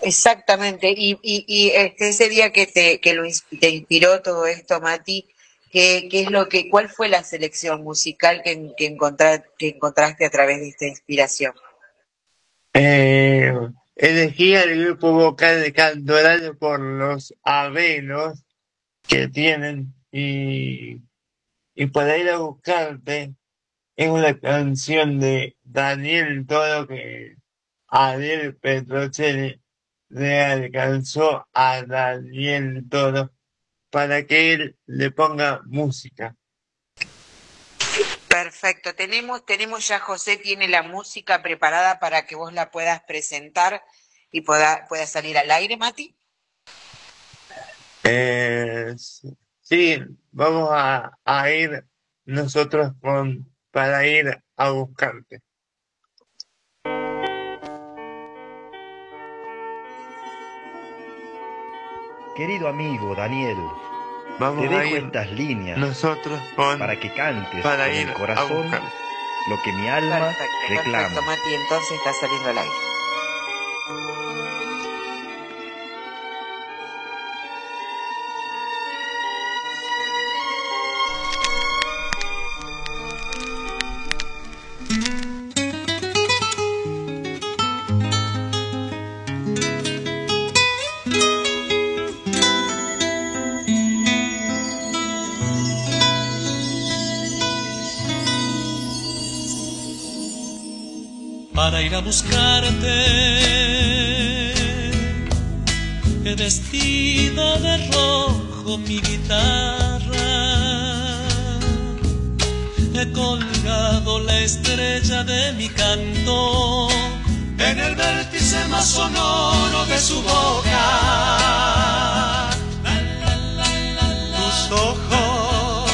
Speaker 4: Exactamente, y, y, ese día que te, que lo, te inspiró todo esto, Mati, ¿qué, qué es lo que, cuál fue la selección musical que, que, encontrar- que encontraste a través de esta inspiración?
Speaker 17: Eh, elegí el grupo vocal de Cantoral por los avenos que tienen y, y para ir a buscarte es una canción de Daniel Toro que Ariel Petrocelli le alcanzó a Daniel Toro para que él le ponga música.
Speaker 4: Perfecto, tenemos, tenemos ya, José tiene la música preparada para que vos la puedas presentar y pueda, pueda salir al aire, Mati.
Speaker 17: Eh, sí, vamos a, a ir nosotros con para ir a buscarte.
Speaker 18: Querido amigo Daniel,
Speaker 17: Vamos
Speaker 18: te dejo estas líneas
Speaker 17: nosotros con
Speaker 18: para que cantes
Speaker 17: para
Speaker 18: con
Speaker 17: ir
Speaker 18: el corazón lo que mi alma
Speaker 4: Perfecto,
Speaker 18: reclama.
Speaker 4: perfecto, Mati, entonces está saliendo al aire.
Speaker 19: Buscarte. He vestido de rojo mi guitarra, he colgado la estrella de mi canto en el vértice más sonoro de su boca. Tus ojos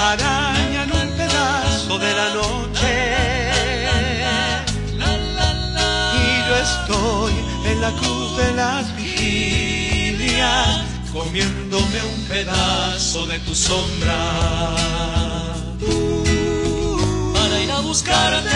Speaker 19: arañan un pedazo de la noche de las vigilias comiéndome un pedazo de tu sombra. Para ir a buscarte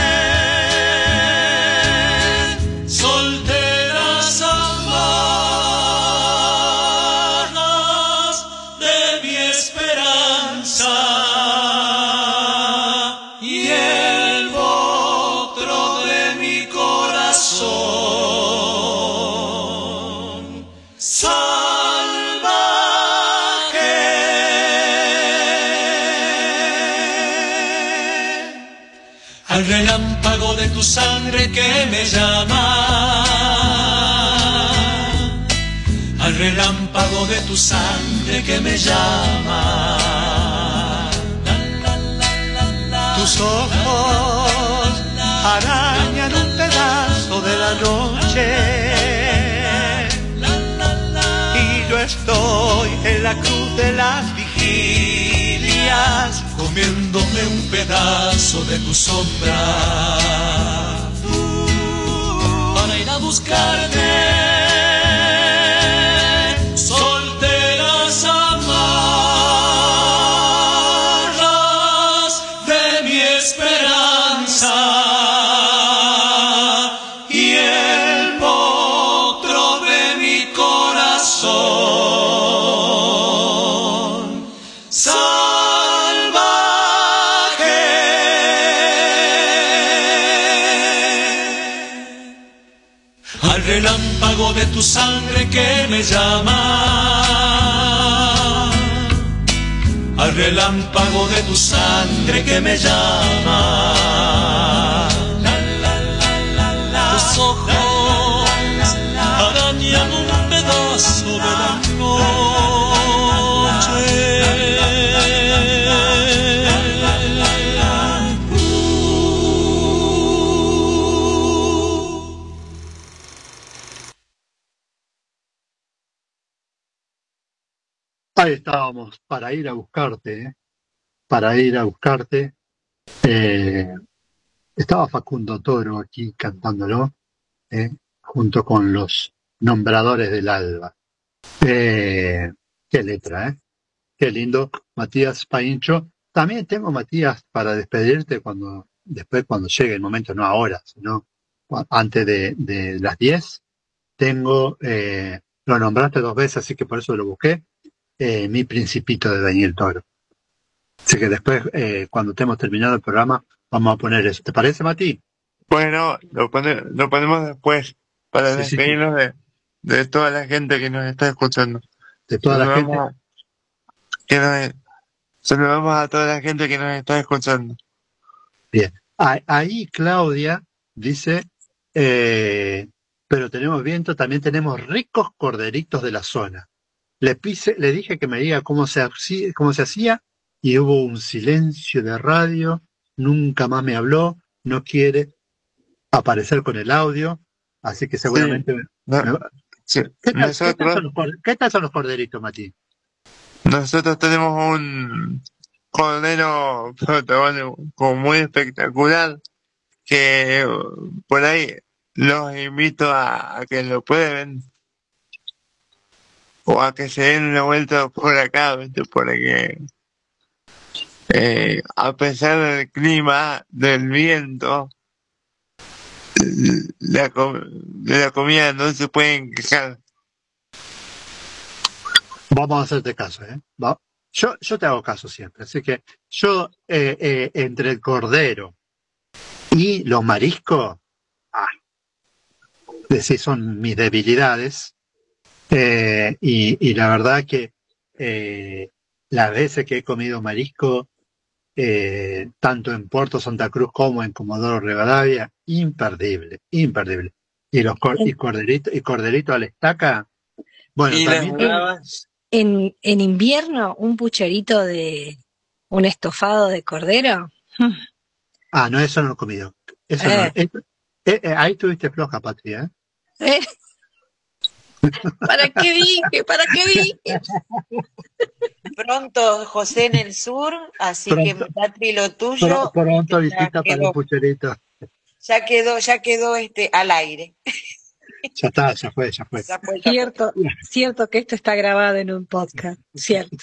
Speaker 19: tu sangre que me llama. Tus ojos arañan un pedazo de la noche. Y yo estoy en la cruz de las vigilias comiéndome un pedazo de tu sombra. Para ir a buscarte tu sangre que me llama, al relámpago de tu sangre que me llama.
Speaker 1: Estábamos, para ir a buscarte, ¿eh? para ir a buscarte. Eh, estaba Facundo Toro aquí cantándolo, ¿eh? junto con los nombradores del alba. Qué letra, ¿eh? Qué lindo. Matías Paincho. También tengo, Matías, para despedirte cuando, después cuando llegue el momento, no ahora, sino antes de, de las 10. tengo, lo nombraste dos veces, así que por eso lo busqué, eh, Mi Principito de Daniel Toro. Así que después, eh, cuando estemos terminado el programa, vamos a poner eso. ¿Te parece, Mati?
Speaker 17: Bueno, lo, pone- lo ponemos después para
Speaker 1: Sí, sí, sí.
Speaker 17: despedirnos de, de toda la gente que nos está escuchando.
Speaker 1: De toda la
Speaker 17: Saludamos a- que nos- saludamos a toda la gente que nos está escuchando.
Speaker 1: Bien. Ah, Ahí Claudia dice, eh, pero tenemos viento, también tenemos ricos corderitos de la zona. Le, pise, le dije que me diga cómo se, hacía- cómo se hacía y hubo un silencio de radio, nunca más me habló, no quiere aparecer con el audio, así que seguramente...
Speaker 17: No,
Speaker 1: me va-
Speaker 17: sí,
Speaker 1: ¿Qué, tal, qué tal
Speaker 17: nosotros-
Speaker 1: son los, cor- qué tal son los corderitos, Mati?
Speaker 17: Nosotros tenemos un cordero protagónico muy espectacular que eh, por ahí los invito a, a que lo prueben o a que se den una vuelta por acá, ¿viste? porque eh, a pesar del clima, del viento, la, de la comida no se pueden quejar.
Speaker 1: Vamos a hacerte caso, ¿eh? Va- Yo, yo te hago caso siempre, así que yo, eh, eh, entre el cordero y los mariscos, ah, son mis debilidades, eh, y, y la verdad que eh, las veces que he comido marisco, eh, tanto en Puerto Santa Cruz como en Comodoro Rivadavia, imperdible, imperdible. Y los cor- y corderito, y corderito a la estaca, bueno,
Speaker 17: Y
Speaker 1: también
Speaker 20: En, en invierno, un pucherito de un estofado de cordero.
Speaker 1: Ah, no, eso no lo he comido. Eso no.
Speaker 20: Eh.
Speaker 1: eh, eh, eh, ahí tuviste floja, Patria. ¿eh?
Speaker 20: ¿Para qué dije? ¿Para qué dije?
Speaker 9: Pronto José en el sur, así
Speaker 1: Pronto.
Speaker 9: que Patri lo tuyo
Speaker 1: Pro- pronto
Speaker 9: ya
Speaker 1: visita para
Speaker 9: quedó,
Speaker 1: un pucherito.
Speaker 9: ya quedó, ya quedó este al aire.
Speaker 1: Ya está, ya fue, ya fue.
Speaker 9: Ya fue, ya fue.
Speaker 20: Cierto, cierto que esto está grabado en un podcast. Cierto.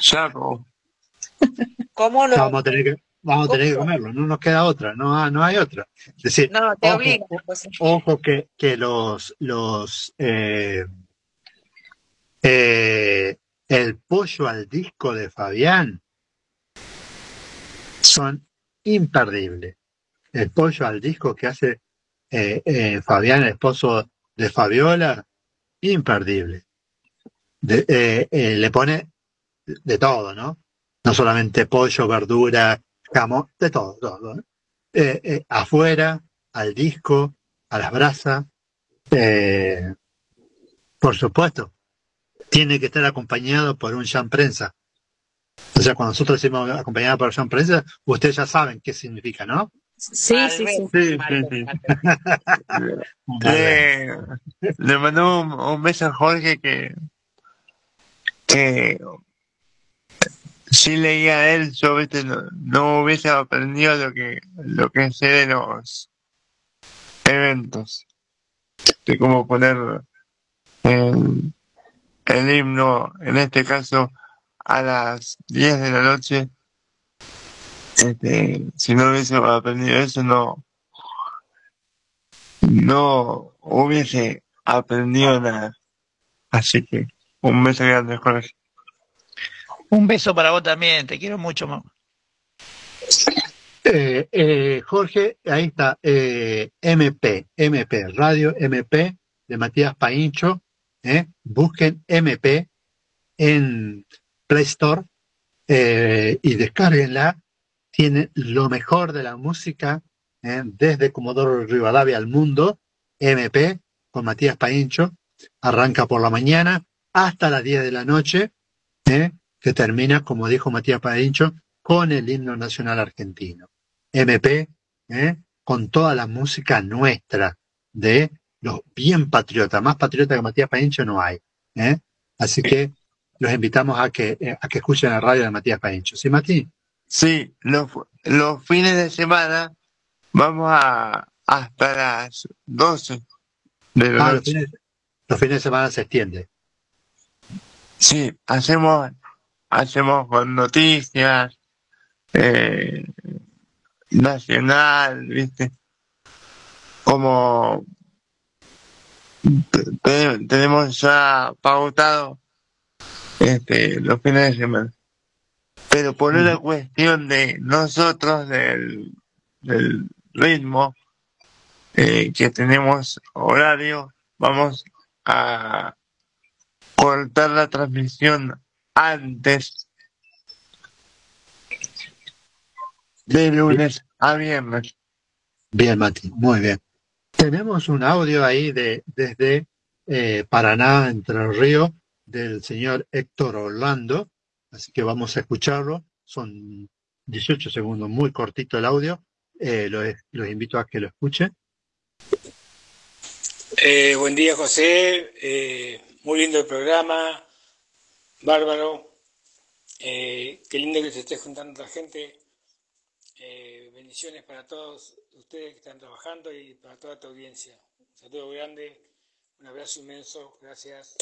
Speaker 17: sapo.
Speaker 9: ¿Cómo lo?
Speaker 1: Vamos a tener que, vamos a tener que comerlo, no nos queda otra, no, ha- no hay otra. Es decir,
Speaker 9: No, te
Speaker 1: ojo,
Speaker 9: obliga, José.
Speaker 1: ojo que, que los, los eh, eh, el pollo al disco de Fabián son imperdibles. El pollo al disco que hace eh, eh, Fabián, el esposo de Fabiola, imperdible. De- eh, le pone de todo, ¿no? No solamente pollo, verdura, de todo, todo. ¿eh? Eh, eh, afuera, al disco, a las brasas, eh, por supuesto, tiene que estar acompañado por un jam prensa. O sea, cuando nosotros decimos acompañado por jam prensa, ustedes ya saben qué significa, ¿no?
Speaker 20: Sí, sí, sí.
Speaker 17: Sí, sí, sí. Le, le mandó un, un beso a Jorge que, que si leía él, yo ¿viste? No, no hubiese aprendido lo que, lo que sé de los eventos. De cómo poner el, el himno, en este caso, a las 10 de la noche. Este, si no hubiese aprendido eso, no, no hubiese aprendido nada. Así que un beso grande, Jorge.
Speaker 3: Un beso para vos también, te quiero mucho, mamá.
Speaker 1: Eh, eh, Jorge, ahí está, eh, MP, MP, Radio MP de Matías Paincho. Busquen MP en Play Store y descárguenla. Tiene lo mejor de la música desde Comodoro Rivadavia al mundo. MP con Matías Paincho. Arranca por la mañana hasta las 10 de la noche. Que termina, como dijo Matías Paincho, con el himno nacional argentino. MP, ¿eh? con toda la música nuestra de los bien patriotas, más patriotas que Matías Paincho no hay. ¿eh? Así que los invitamos a que, eh, a que escuchen la radio de Matías Paincho. ¿Sí, Mati?
Speaker 17: Sí, los, los fines de semana vamos a hasta las 12 de la
Speaker 1: Ah, los,
Speaker 17: noche.
Speaker 1: fines, los fines de semana se extiende.
Speaker 17: Sí, hacemos, hacemos con noticias, eh, nacional, ¿viste? Como te- tenemos ya pautado este, los fines de semana. Pero por una cuestión de nosotros, del, del ritmo eh, que tenemos horario, vamos a cortar la transmisión antes de lunes a viernes.
Speaker 1: Bien, Mati, muy bien. Tenemos un audio ahí de, desde eh, Paraná, Entre Ríos, del señor Héctor Orlando, así que vamos a escucharlo. Son 18 segundos, muy cortito el audio. Eh, los, los invito a que lo escuchen.
Speaker 21: Eh, buen día, José. Eh, muy lindo el programa. Bárbaro. Eh, qué lindo que se esté juntando la gente. Eh, bendiciones para todos ustedes que están trabajando y para toda tu audiencia. Un saludo grande, un abrazo inmenso. Gracias.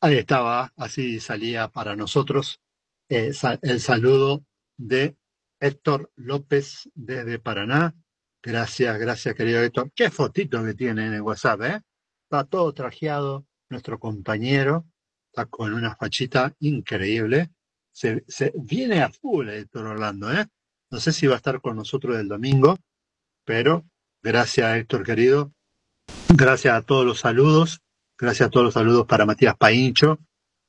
Speaker 1: Ahí estaba, así salía para nosotros eh, el saludo de Héctor López desde Paraná. Gracias, gracias, querido Héctor. Qué fotito que tiene en el WhatsApp, ¿eh? Está todo trajeado, nuestro compañero, está con una fachita increíble. Se, viene a full Héctor Orlando, ¿eh? No sé si va a estar con nosotros el domingo, pero gracias, Héctor querido. Gracias a todos los saludos. Gracias a todos los saludos para Matías Paincho.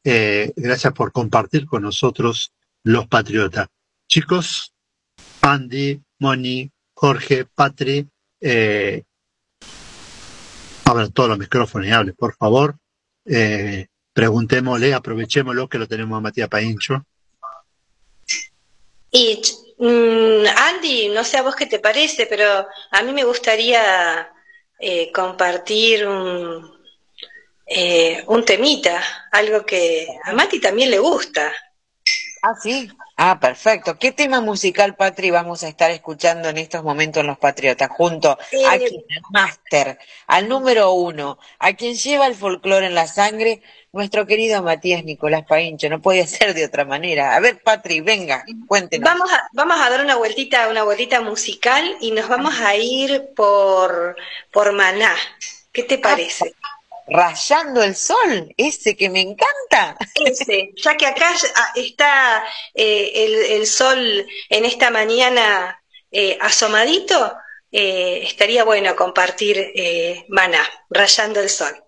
Speaker 1: Eh, gracias por compartir con nosotros los patriotas. Chicos, Andy, Moni, Jorge, Patri, eh, abran todos los micrófonos y hablen, por favor. Eh, preguntémosle, aprovechémoslo que lo tenemos a Matías Paincho.
Speaker 22: Y mm, Andy, no sé a vos qué te parece, pero a mí me gustaría eh, compartir un, eh, un temita, algo que a Mati también le gusta.
Speaker 4: Ah, sí. Ah, perfecto. ¿Qué tema musical, Patri, vamos a estar escuchando en estos momentos en Los Patriotas? Junto a
Speaker 22: Eh,
Speaker 4: quien, al máster, al número uno, a quien lleva el folclore en la sangre, nuestro querido Matías Nicolás Paincho. No podía ser de otra manera. A ver, Patri, venga, cuéntenos.
Speaker 22: Vamos a, vamos a dar una vueltita, una vueltita musical y nos vamos a ir por, por Maná. ¿Qué te parece?
Speaker 4: Rayando el sol, ese que me encanta.
Speaker 22: Ese, ya que acá ya está eh, el, el sol en esta mañana eh, asomadito, eh, estaría bueno compartir eh, Maná, rayando el sol.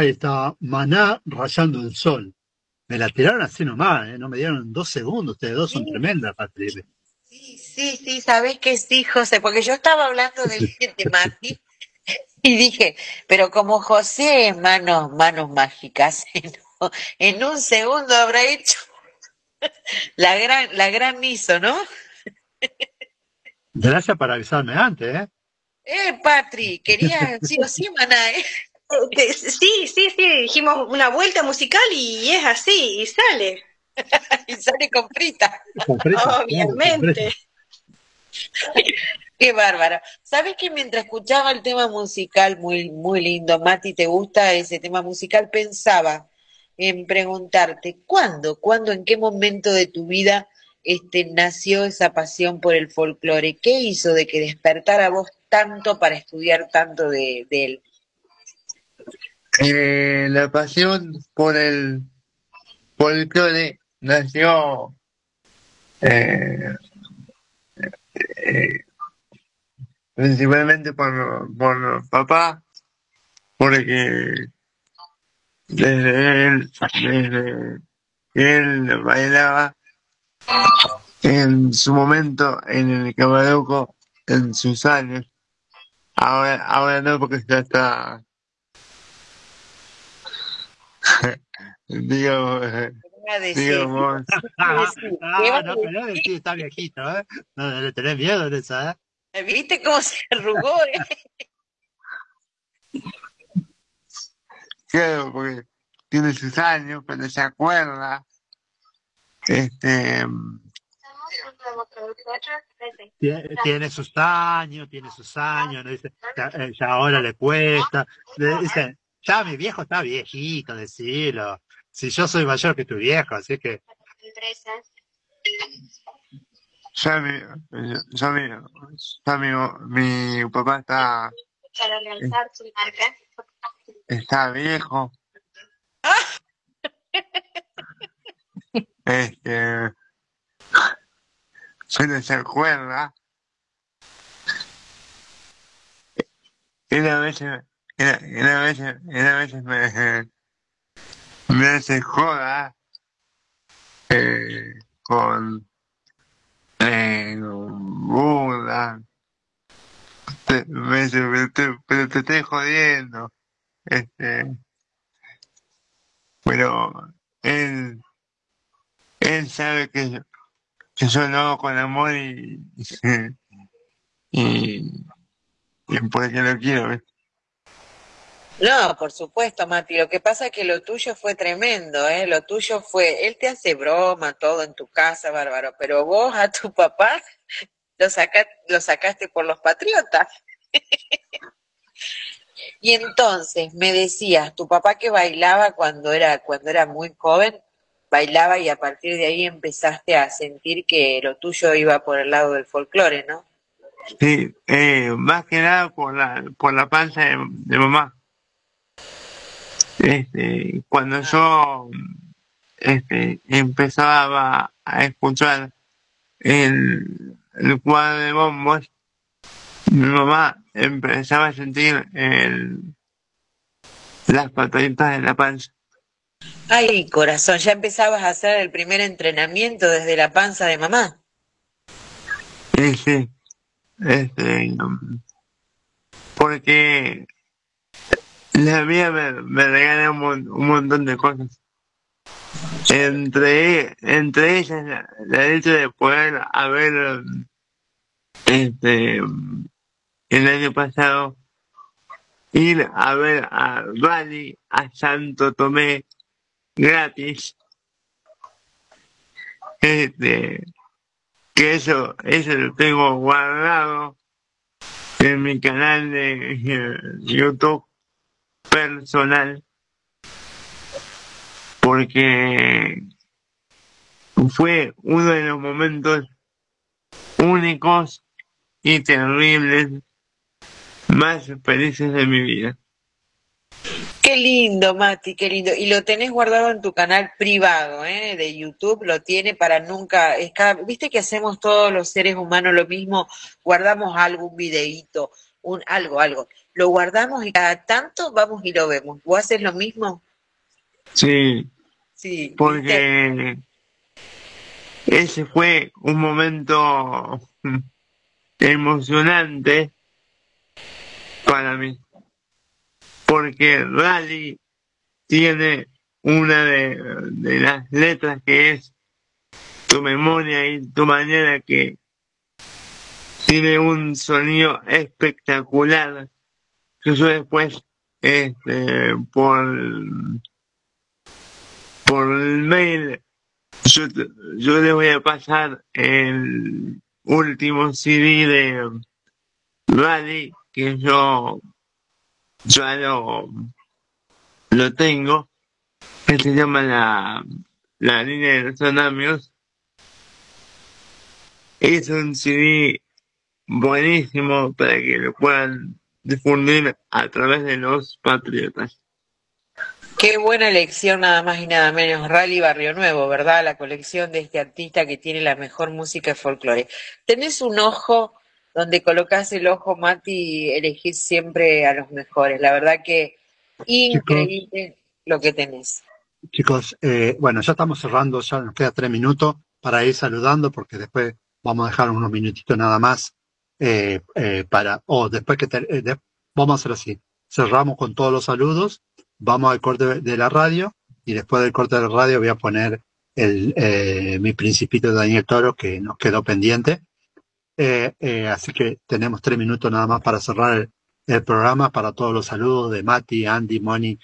Speaker 1: Ahí está, Maná rayando el sol. Me la tiraron así nomás, ¿eh? no me dieron dos segundos. Ustedes dos son tremendas, Patri.
Speaker 4: Sí, sí, sabes que sí, José, porque yo estaba hablando del de Mati y dije, pero como José es manos, manos mágicas, ¿no? en un segundo habrá hecho la gran, la gran miso, ¿no?
Speaker 1: Gracias por avisarme antes, ¿eh?
Speaker 4: Eh, Patri, quería sí o sí, maná, ¿eh?
Speaker 2: Sí, sí, sí, dijimos una vuelta musical y es así, y sale.
Speaker 4: y sale con frita.
Speaker 1: Con frita, claro, con
Speaker 2: Obviamente.
Speaker 4: Qué bárbara. ¿Sabes que mientras escuchaba el tema musical, muy, muy lindo, Mati, ¿te gusta ese tema musical? Pensaba en preguntarte, ¿cuándo, cuándo, en qué momento de tu vida este, nació esa pasión por el folclore? ¿Qué hizo de que despertara vos tanto para estudiar tanto de, de él?
Speaker 17: Eh, la pasión por el folclore nació eh, eh, principalmente por, por papá, porque desde él, desde él bailaba en su momento en el Camaruco, en sus años, ahora, ahora no porque ya está digamos, eh, digamos,
Speaker 4: ¿qué vas
Speaker 1: Ah, no, pero está viejito, ¿eh? No, le tenés miedo de esa, ¿eh?
Speaker 4: ¿Viste cómo se arrugó? eh?
Speaker 17: claro, porque tiene sus años, pero se acuerda, este,
Speaker 1: Tie- Tiene sus años, tiene sus años, ¿no? Dice, ya, eh, ya ahora le cuesta. Dice, ya mi viejo está viejito, decilo. Si yo soy mayor que tu viejo, así que
Speaker 17: ya mi, ya mi, ya mi, mi papá está,
Speaker 23: Para lanzar su marca.
Speaker 17: está viejo, este, solo se acuerda, y a veces, y a y a veces, y me, me joda, eh, con, eh, me dice, pero te, pero te estoy jodiendo, este, pero él, él sabe que yo, que yo lo hago con amor y, y, y porque lo quiero.
Speaker 4: No, por supuesto, Mati. Lo que pasa es que lo tuyo fue tremendo, ¿eh? Lo tuyo fue, él te hace broma, todo en tu casa, bárbaro, pero vos a tu papá lo, saca, lo sacaste por los patriotas. Y entonces me decías, tu papá que bailaba cuando era, cuando era muy joven, bailaba y a partir de ahí empezaste a sentir que lo tuyo iba por el lado del folclore, ¿no?
Speaker 17: Sí, eh, más que nada por la, por la panza de, de mamá. Este, cuando yo este, empezaba a escuchar el, el cuadro de bombos, mi mamá empezaba a sentir el, las pataditas en la panza.
Speaker 4: Ay, corazón, ya empezabas a hacer el primer entrenamiento desde la panza de mamá.
Speaker 17: Sí, sí. Este, porque la mía me, me regala un, un montón de cosas. Entre, entre ellas, la, hecho de poder haber, este, el año pasado, ir a ver a Bali, a Santo Tomé, gratis. Este, que eso, eso lo tengo guardado en mi canal de YouTube personal porque fue uno de los momentos únicos y terribles más felices de mi vida.
Speaker 4: Qué lindo, Mati, qué lindo. Y lo tenés guardado en tu canal privado, ¿eh? De YouTube, lo tiene para nunca. Viste que hacemos todos los seres humanos lo mismo, guardamos algo, un videíto, un algo, algo. Lo guardamos y cada tanto vamos y lo vemos. ¿Vos haces lo mismo?
Speaker 17: Sí,
Speaker 4: Sí.
Speaker 17: porque ese fue un momento emocionante para mí. Porque Rally tiene una de, de las letras que es tu memoria y tu manera que tiene un sonido espectacular. Yo después, este, por, por el mail, yo, yo le voy a pasar el último CD de Rally que yo ya lo, lo tengo, que se llama la, la línea de los tsunamios. Es un CD buenísimo para que lo puedan difundir a través de los patriotas.
Speaker 4: Qué buena elección, nada más y nada menos. Rally Barrio Nuevo, ¿verdad? La colección de este artista que tiene la mejor música de folclore. Tenés un ojo donde colocás el ojo, Mati, y elegís siempre a los mejores. La verdad que increíble lo que tenés.
Speaker 1: Chicos, eh, bueno, ya estamos cerrando, ya nos queda tres minutos para ir saludando, porque después vamos a dejar unos minutitos nada más eh, eh, para, o después que, eh, vamos a hacer así, cerramos con todos los saludos, vamos al corte de- la radio, y después del corte de la radio voy a poner el, mi principito Daniel Toro, que nos quedó pendiente. Así que tenemos tres minutos nada más para cerrar el, programa, para todos los saludos de Mati, Andy, Moni,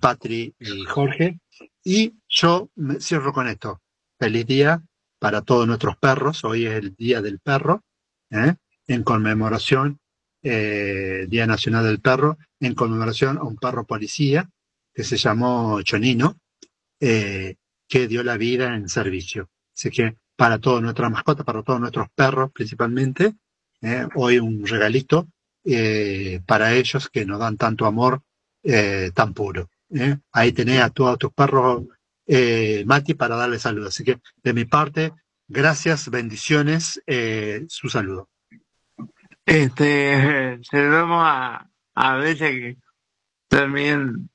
Speaker 1: Patri y Jorge. Y yo me cierro con esto. Feliz día para todos nuestros perros. Hoy es el Día del Perro. En conmemoración, eh, Día Nacional del Perro, en conmemoración a un perro policía que se llamó Chonino, eh, que dio la vida en servicio. Así que para todas nuestras mascotas, para todos nuestros perros principalmente, ¿eh? hoy un regalito para ellos que nos dan tanto amor tan puro. Ahí tenés a todos tus perros, Mati, para darle saludos. Así que de mi parte, gracias, bendiciones, su saludo.
Speaker 17: Este, saludamos a, Bella que también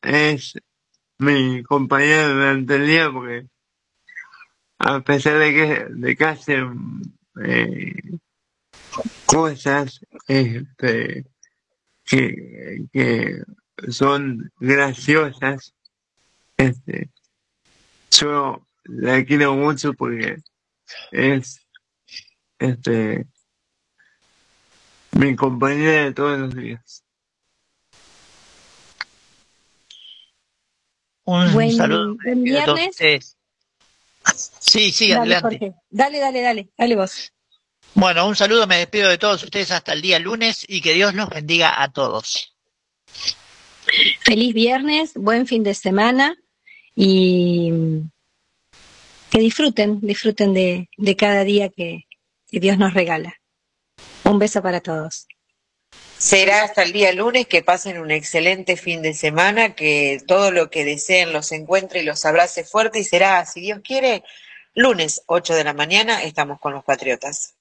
Speaker 17: es mi compañera durante el día porque a pesar de que, de que hacen eh, cosas este, que, que son graciosas, este, yo la quiero mucho porque es este mi compañera de todos los días.
Speaker 3: Un
Speaker 2: Buen,
Speaker 3: saludo
Speaker 2: buen viernes.
Speaker 3: ustedes. Sí, sí,
Speaker 2: Dale,
Speaker 3: adelante.
Speaker 2: Jorge. Dale, dale, dale, dale vos.
Speaker 3: Bueno, un saludo, me despido de todos ustedes hasta el día lunes y que Dios los bendiga a todos.
Speaker 2: Feliz viernes, buen fin de semana y que disfruten, disfruten de, de cada día que, que Dios nos regala. Un beso para todos.
Speaker 4: Será hasta el día lunes que pasen un excelente fin de semana, que todo lo que deseen los encuentre y los abrace fuerte y será, si Dios quiere, lunes 8 de la mañana estamos con los Patriotas.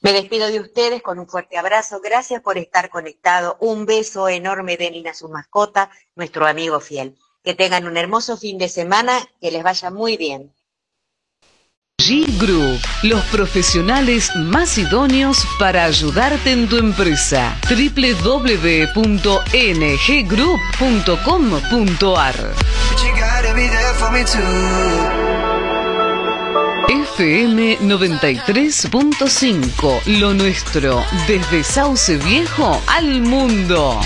Speaker 4: Me despido de ustedes con un fuerte abrazo. Gracias por estar conectado. Un beso enorme de Nina, su mascota, nuestro amigo fiel. Que tengan un hermoso fin de semana, que les vaya muy bien.
Speaker 5: G Group, los profesionales más idóneos para ayudarte en tu empresa. www.nggroup.com.ar FM 93.5, lo nuestro, desde Sauce Viejo al mundo.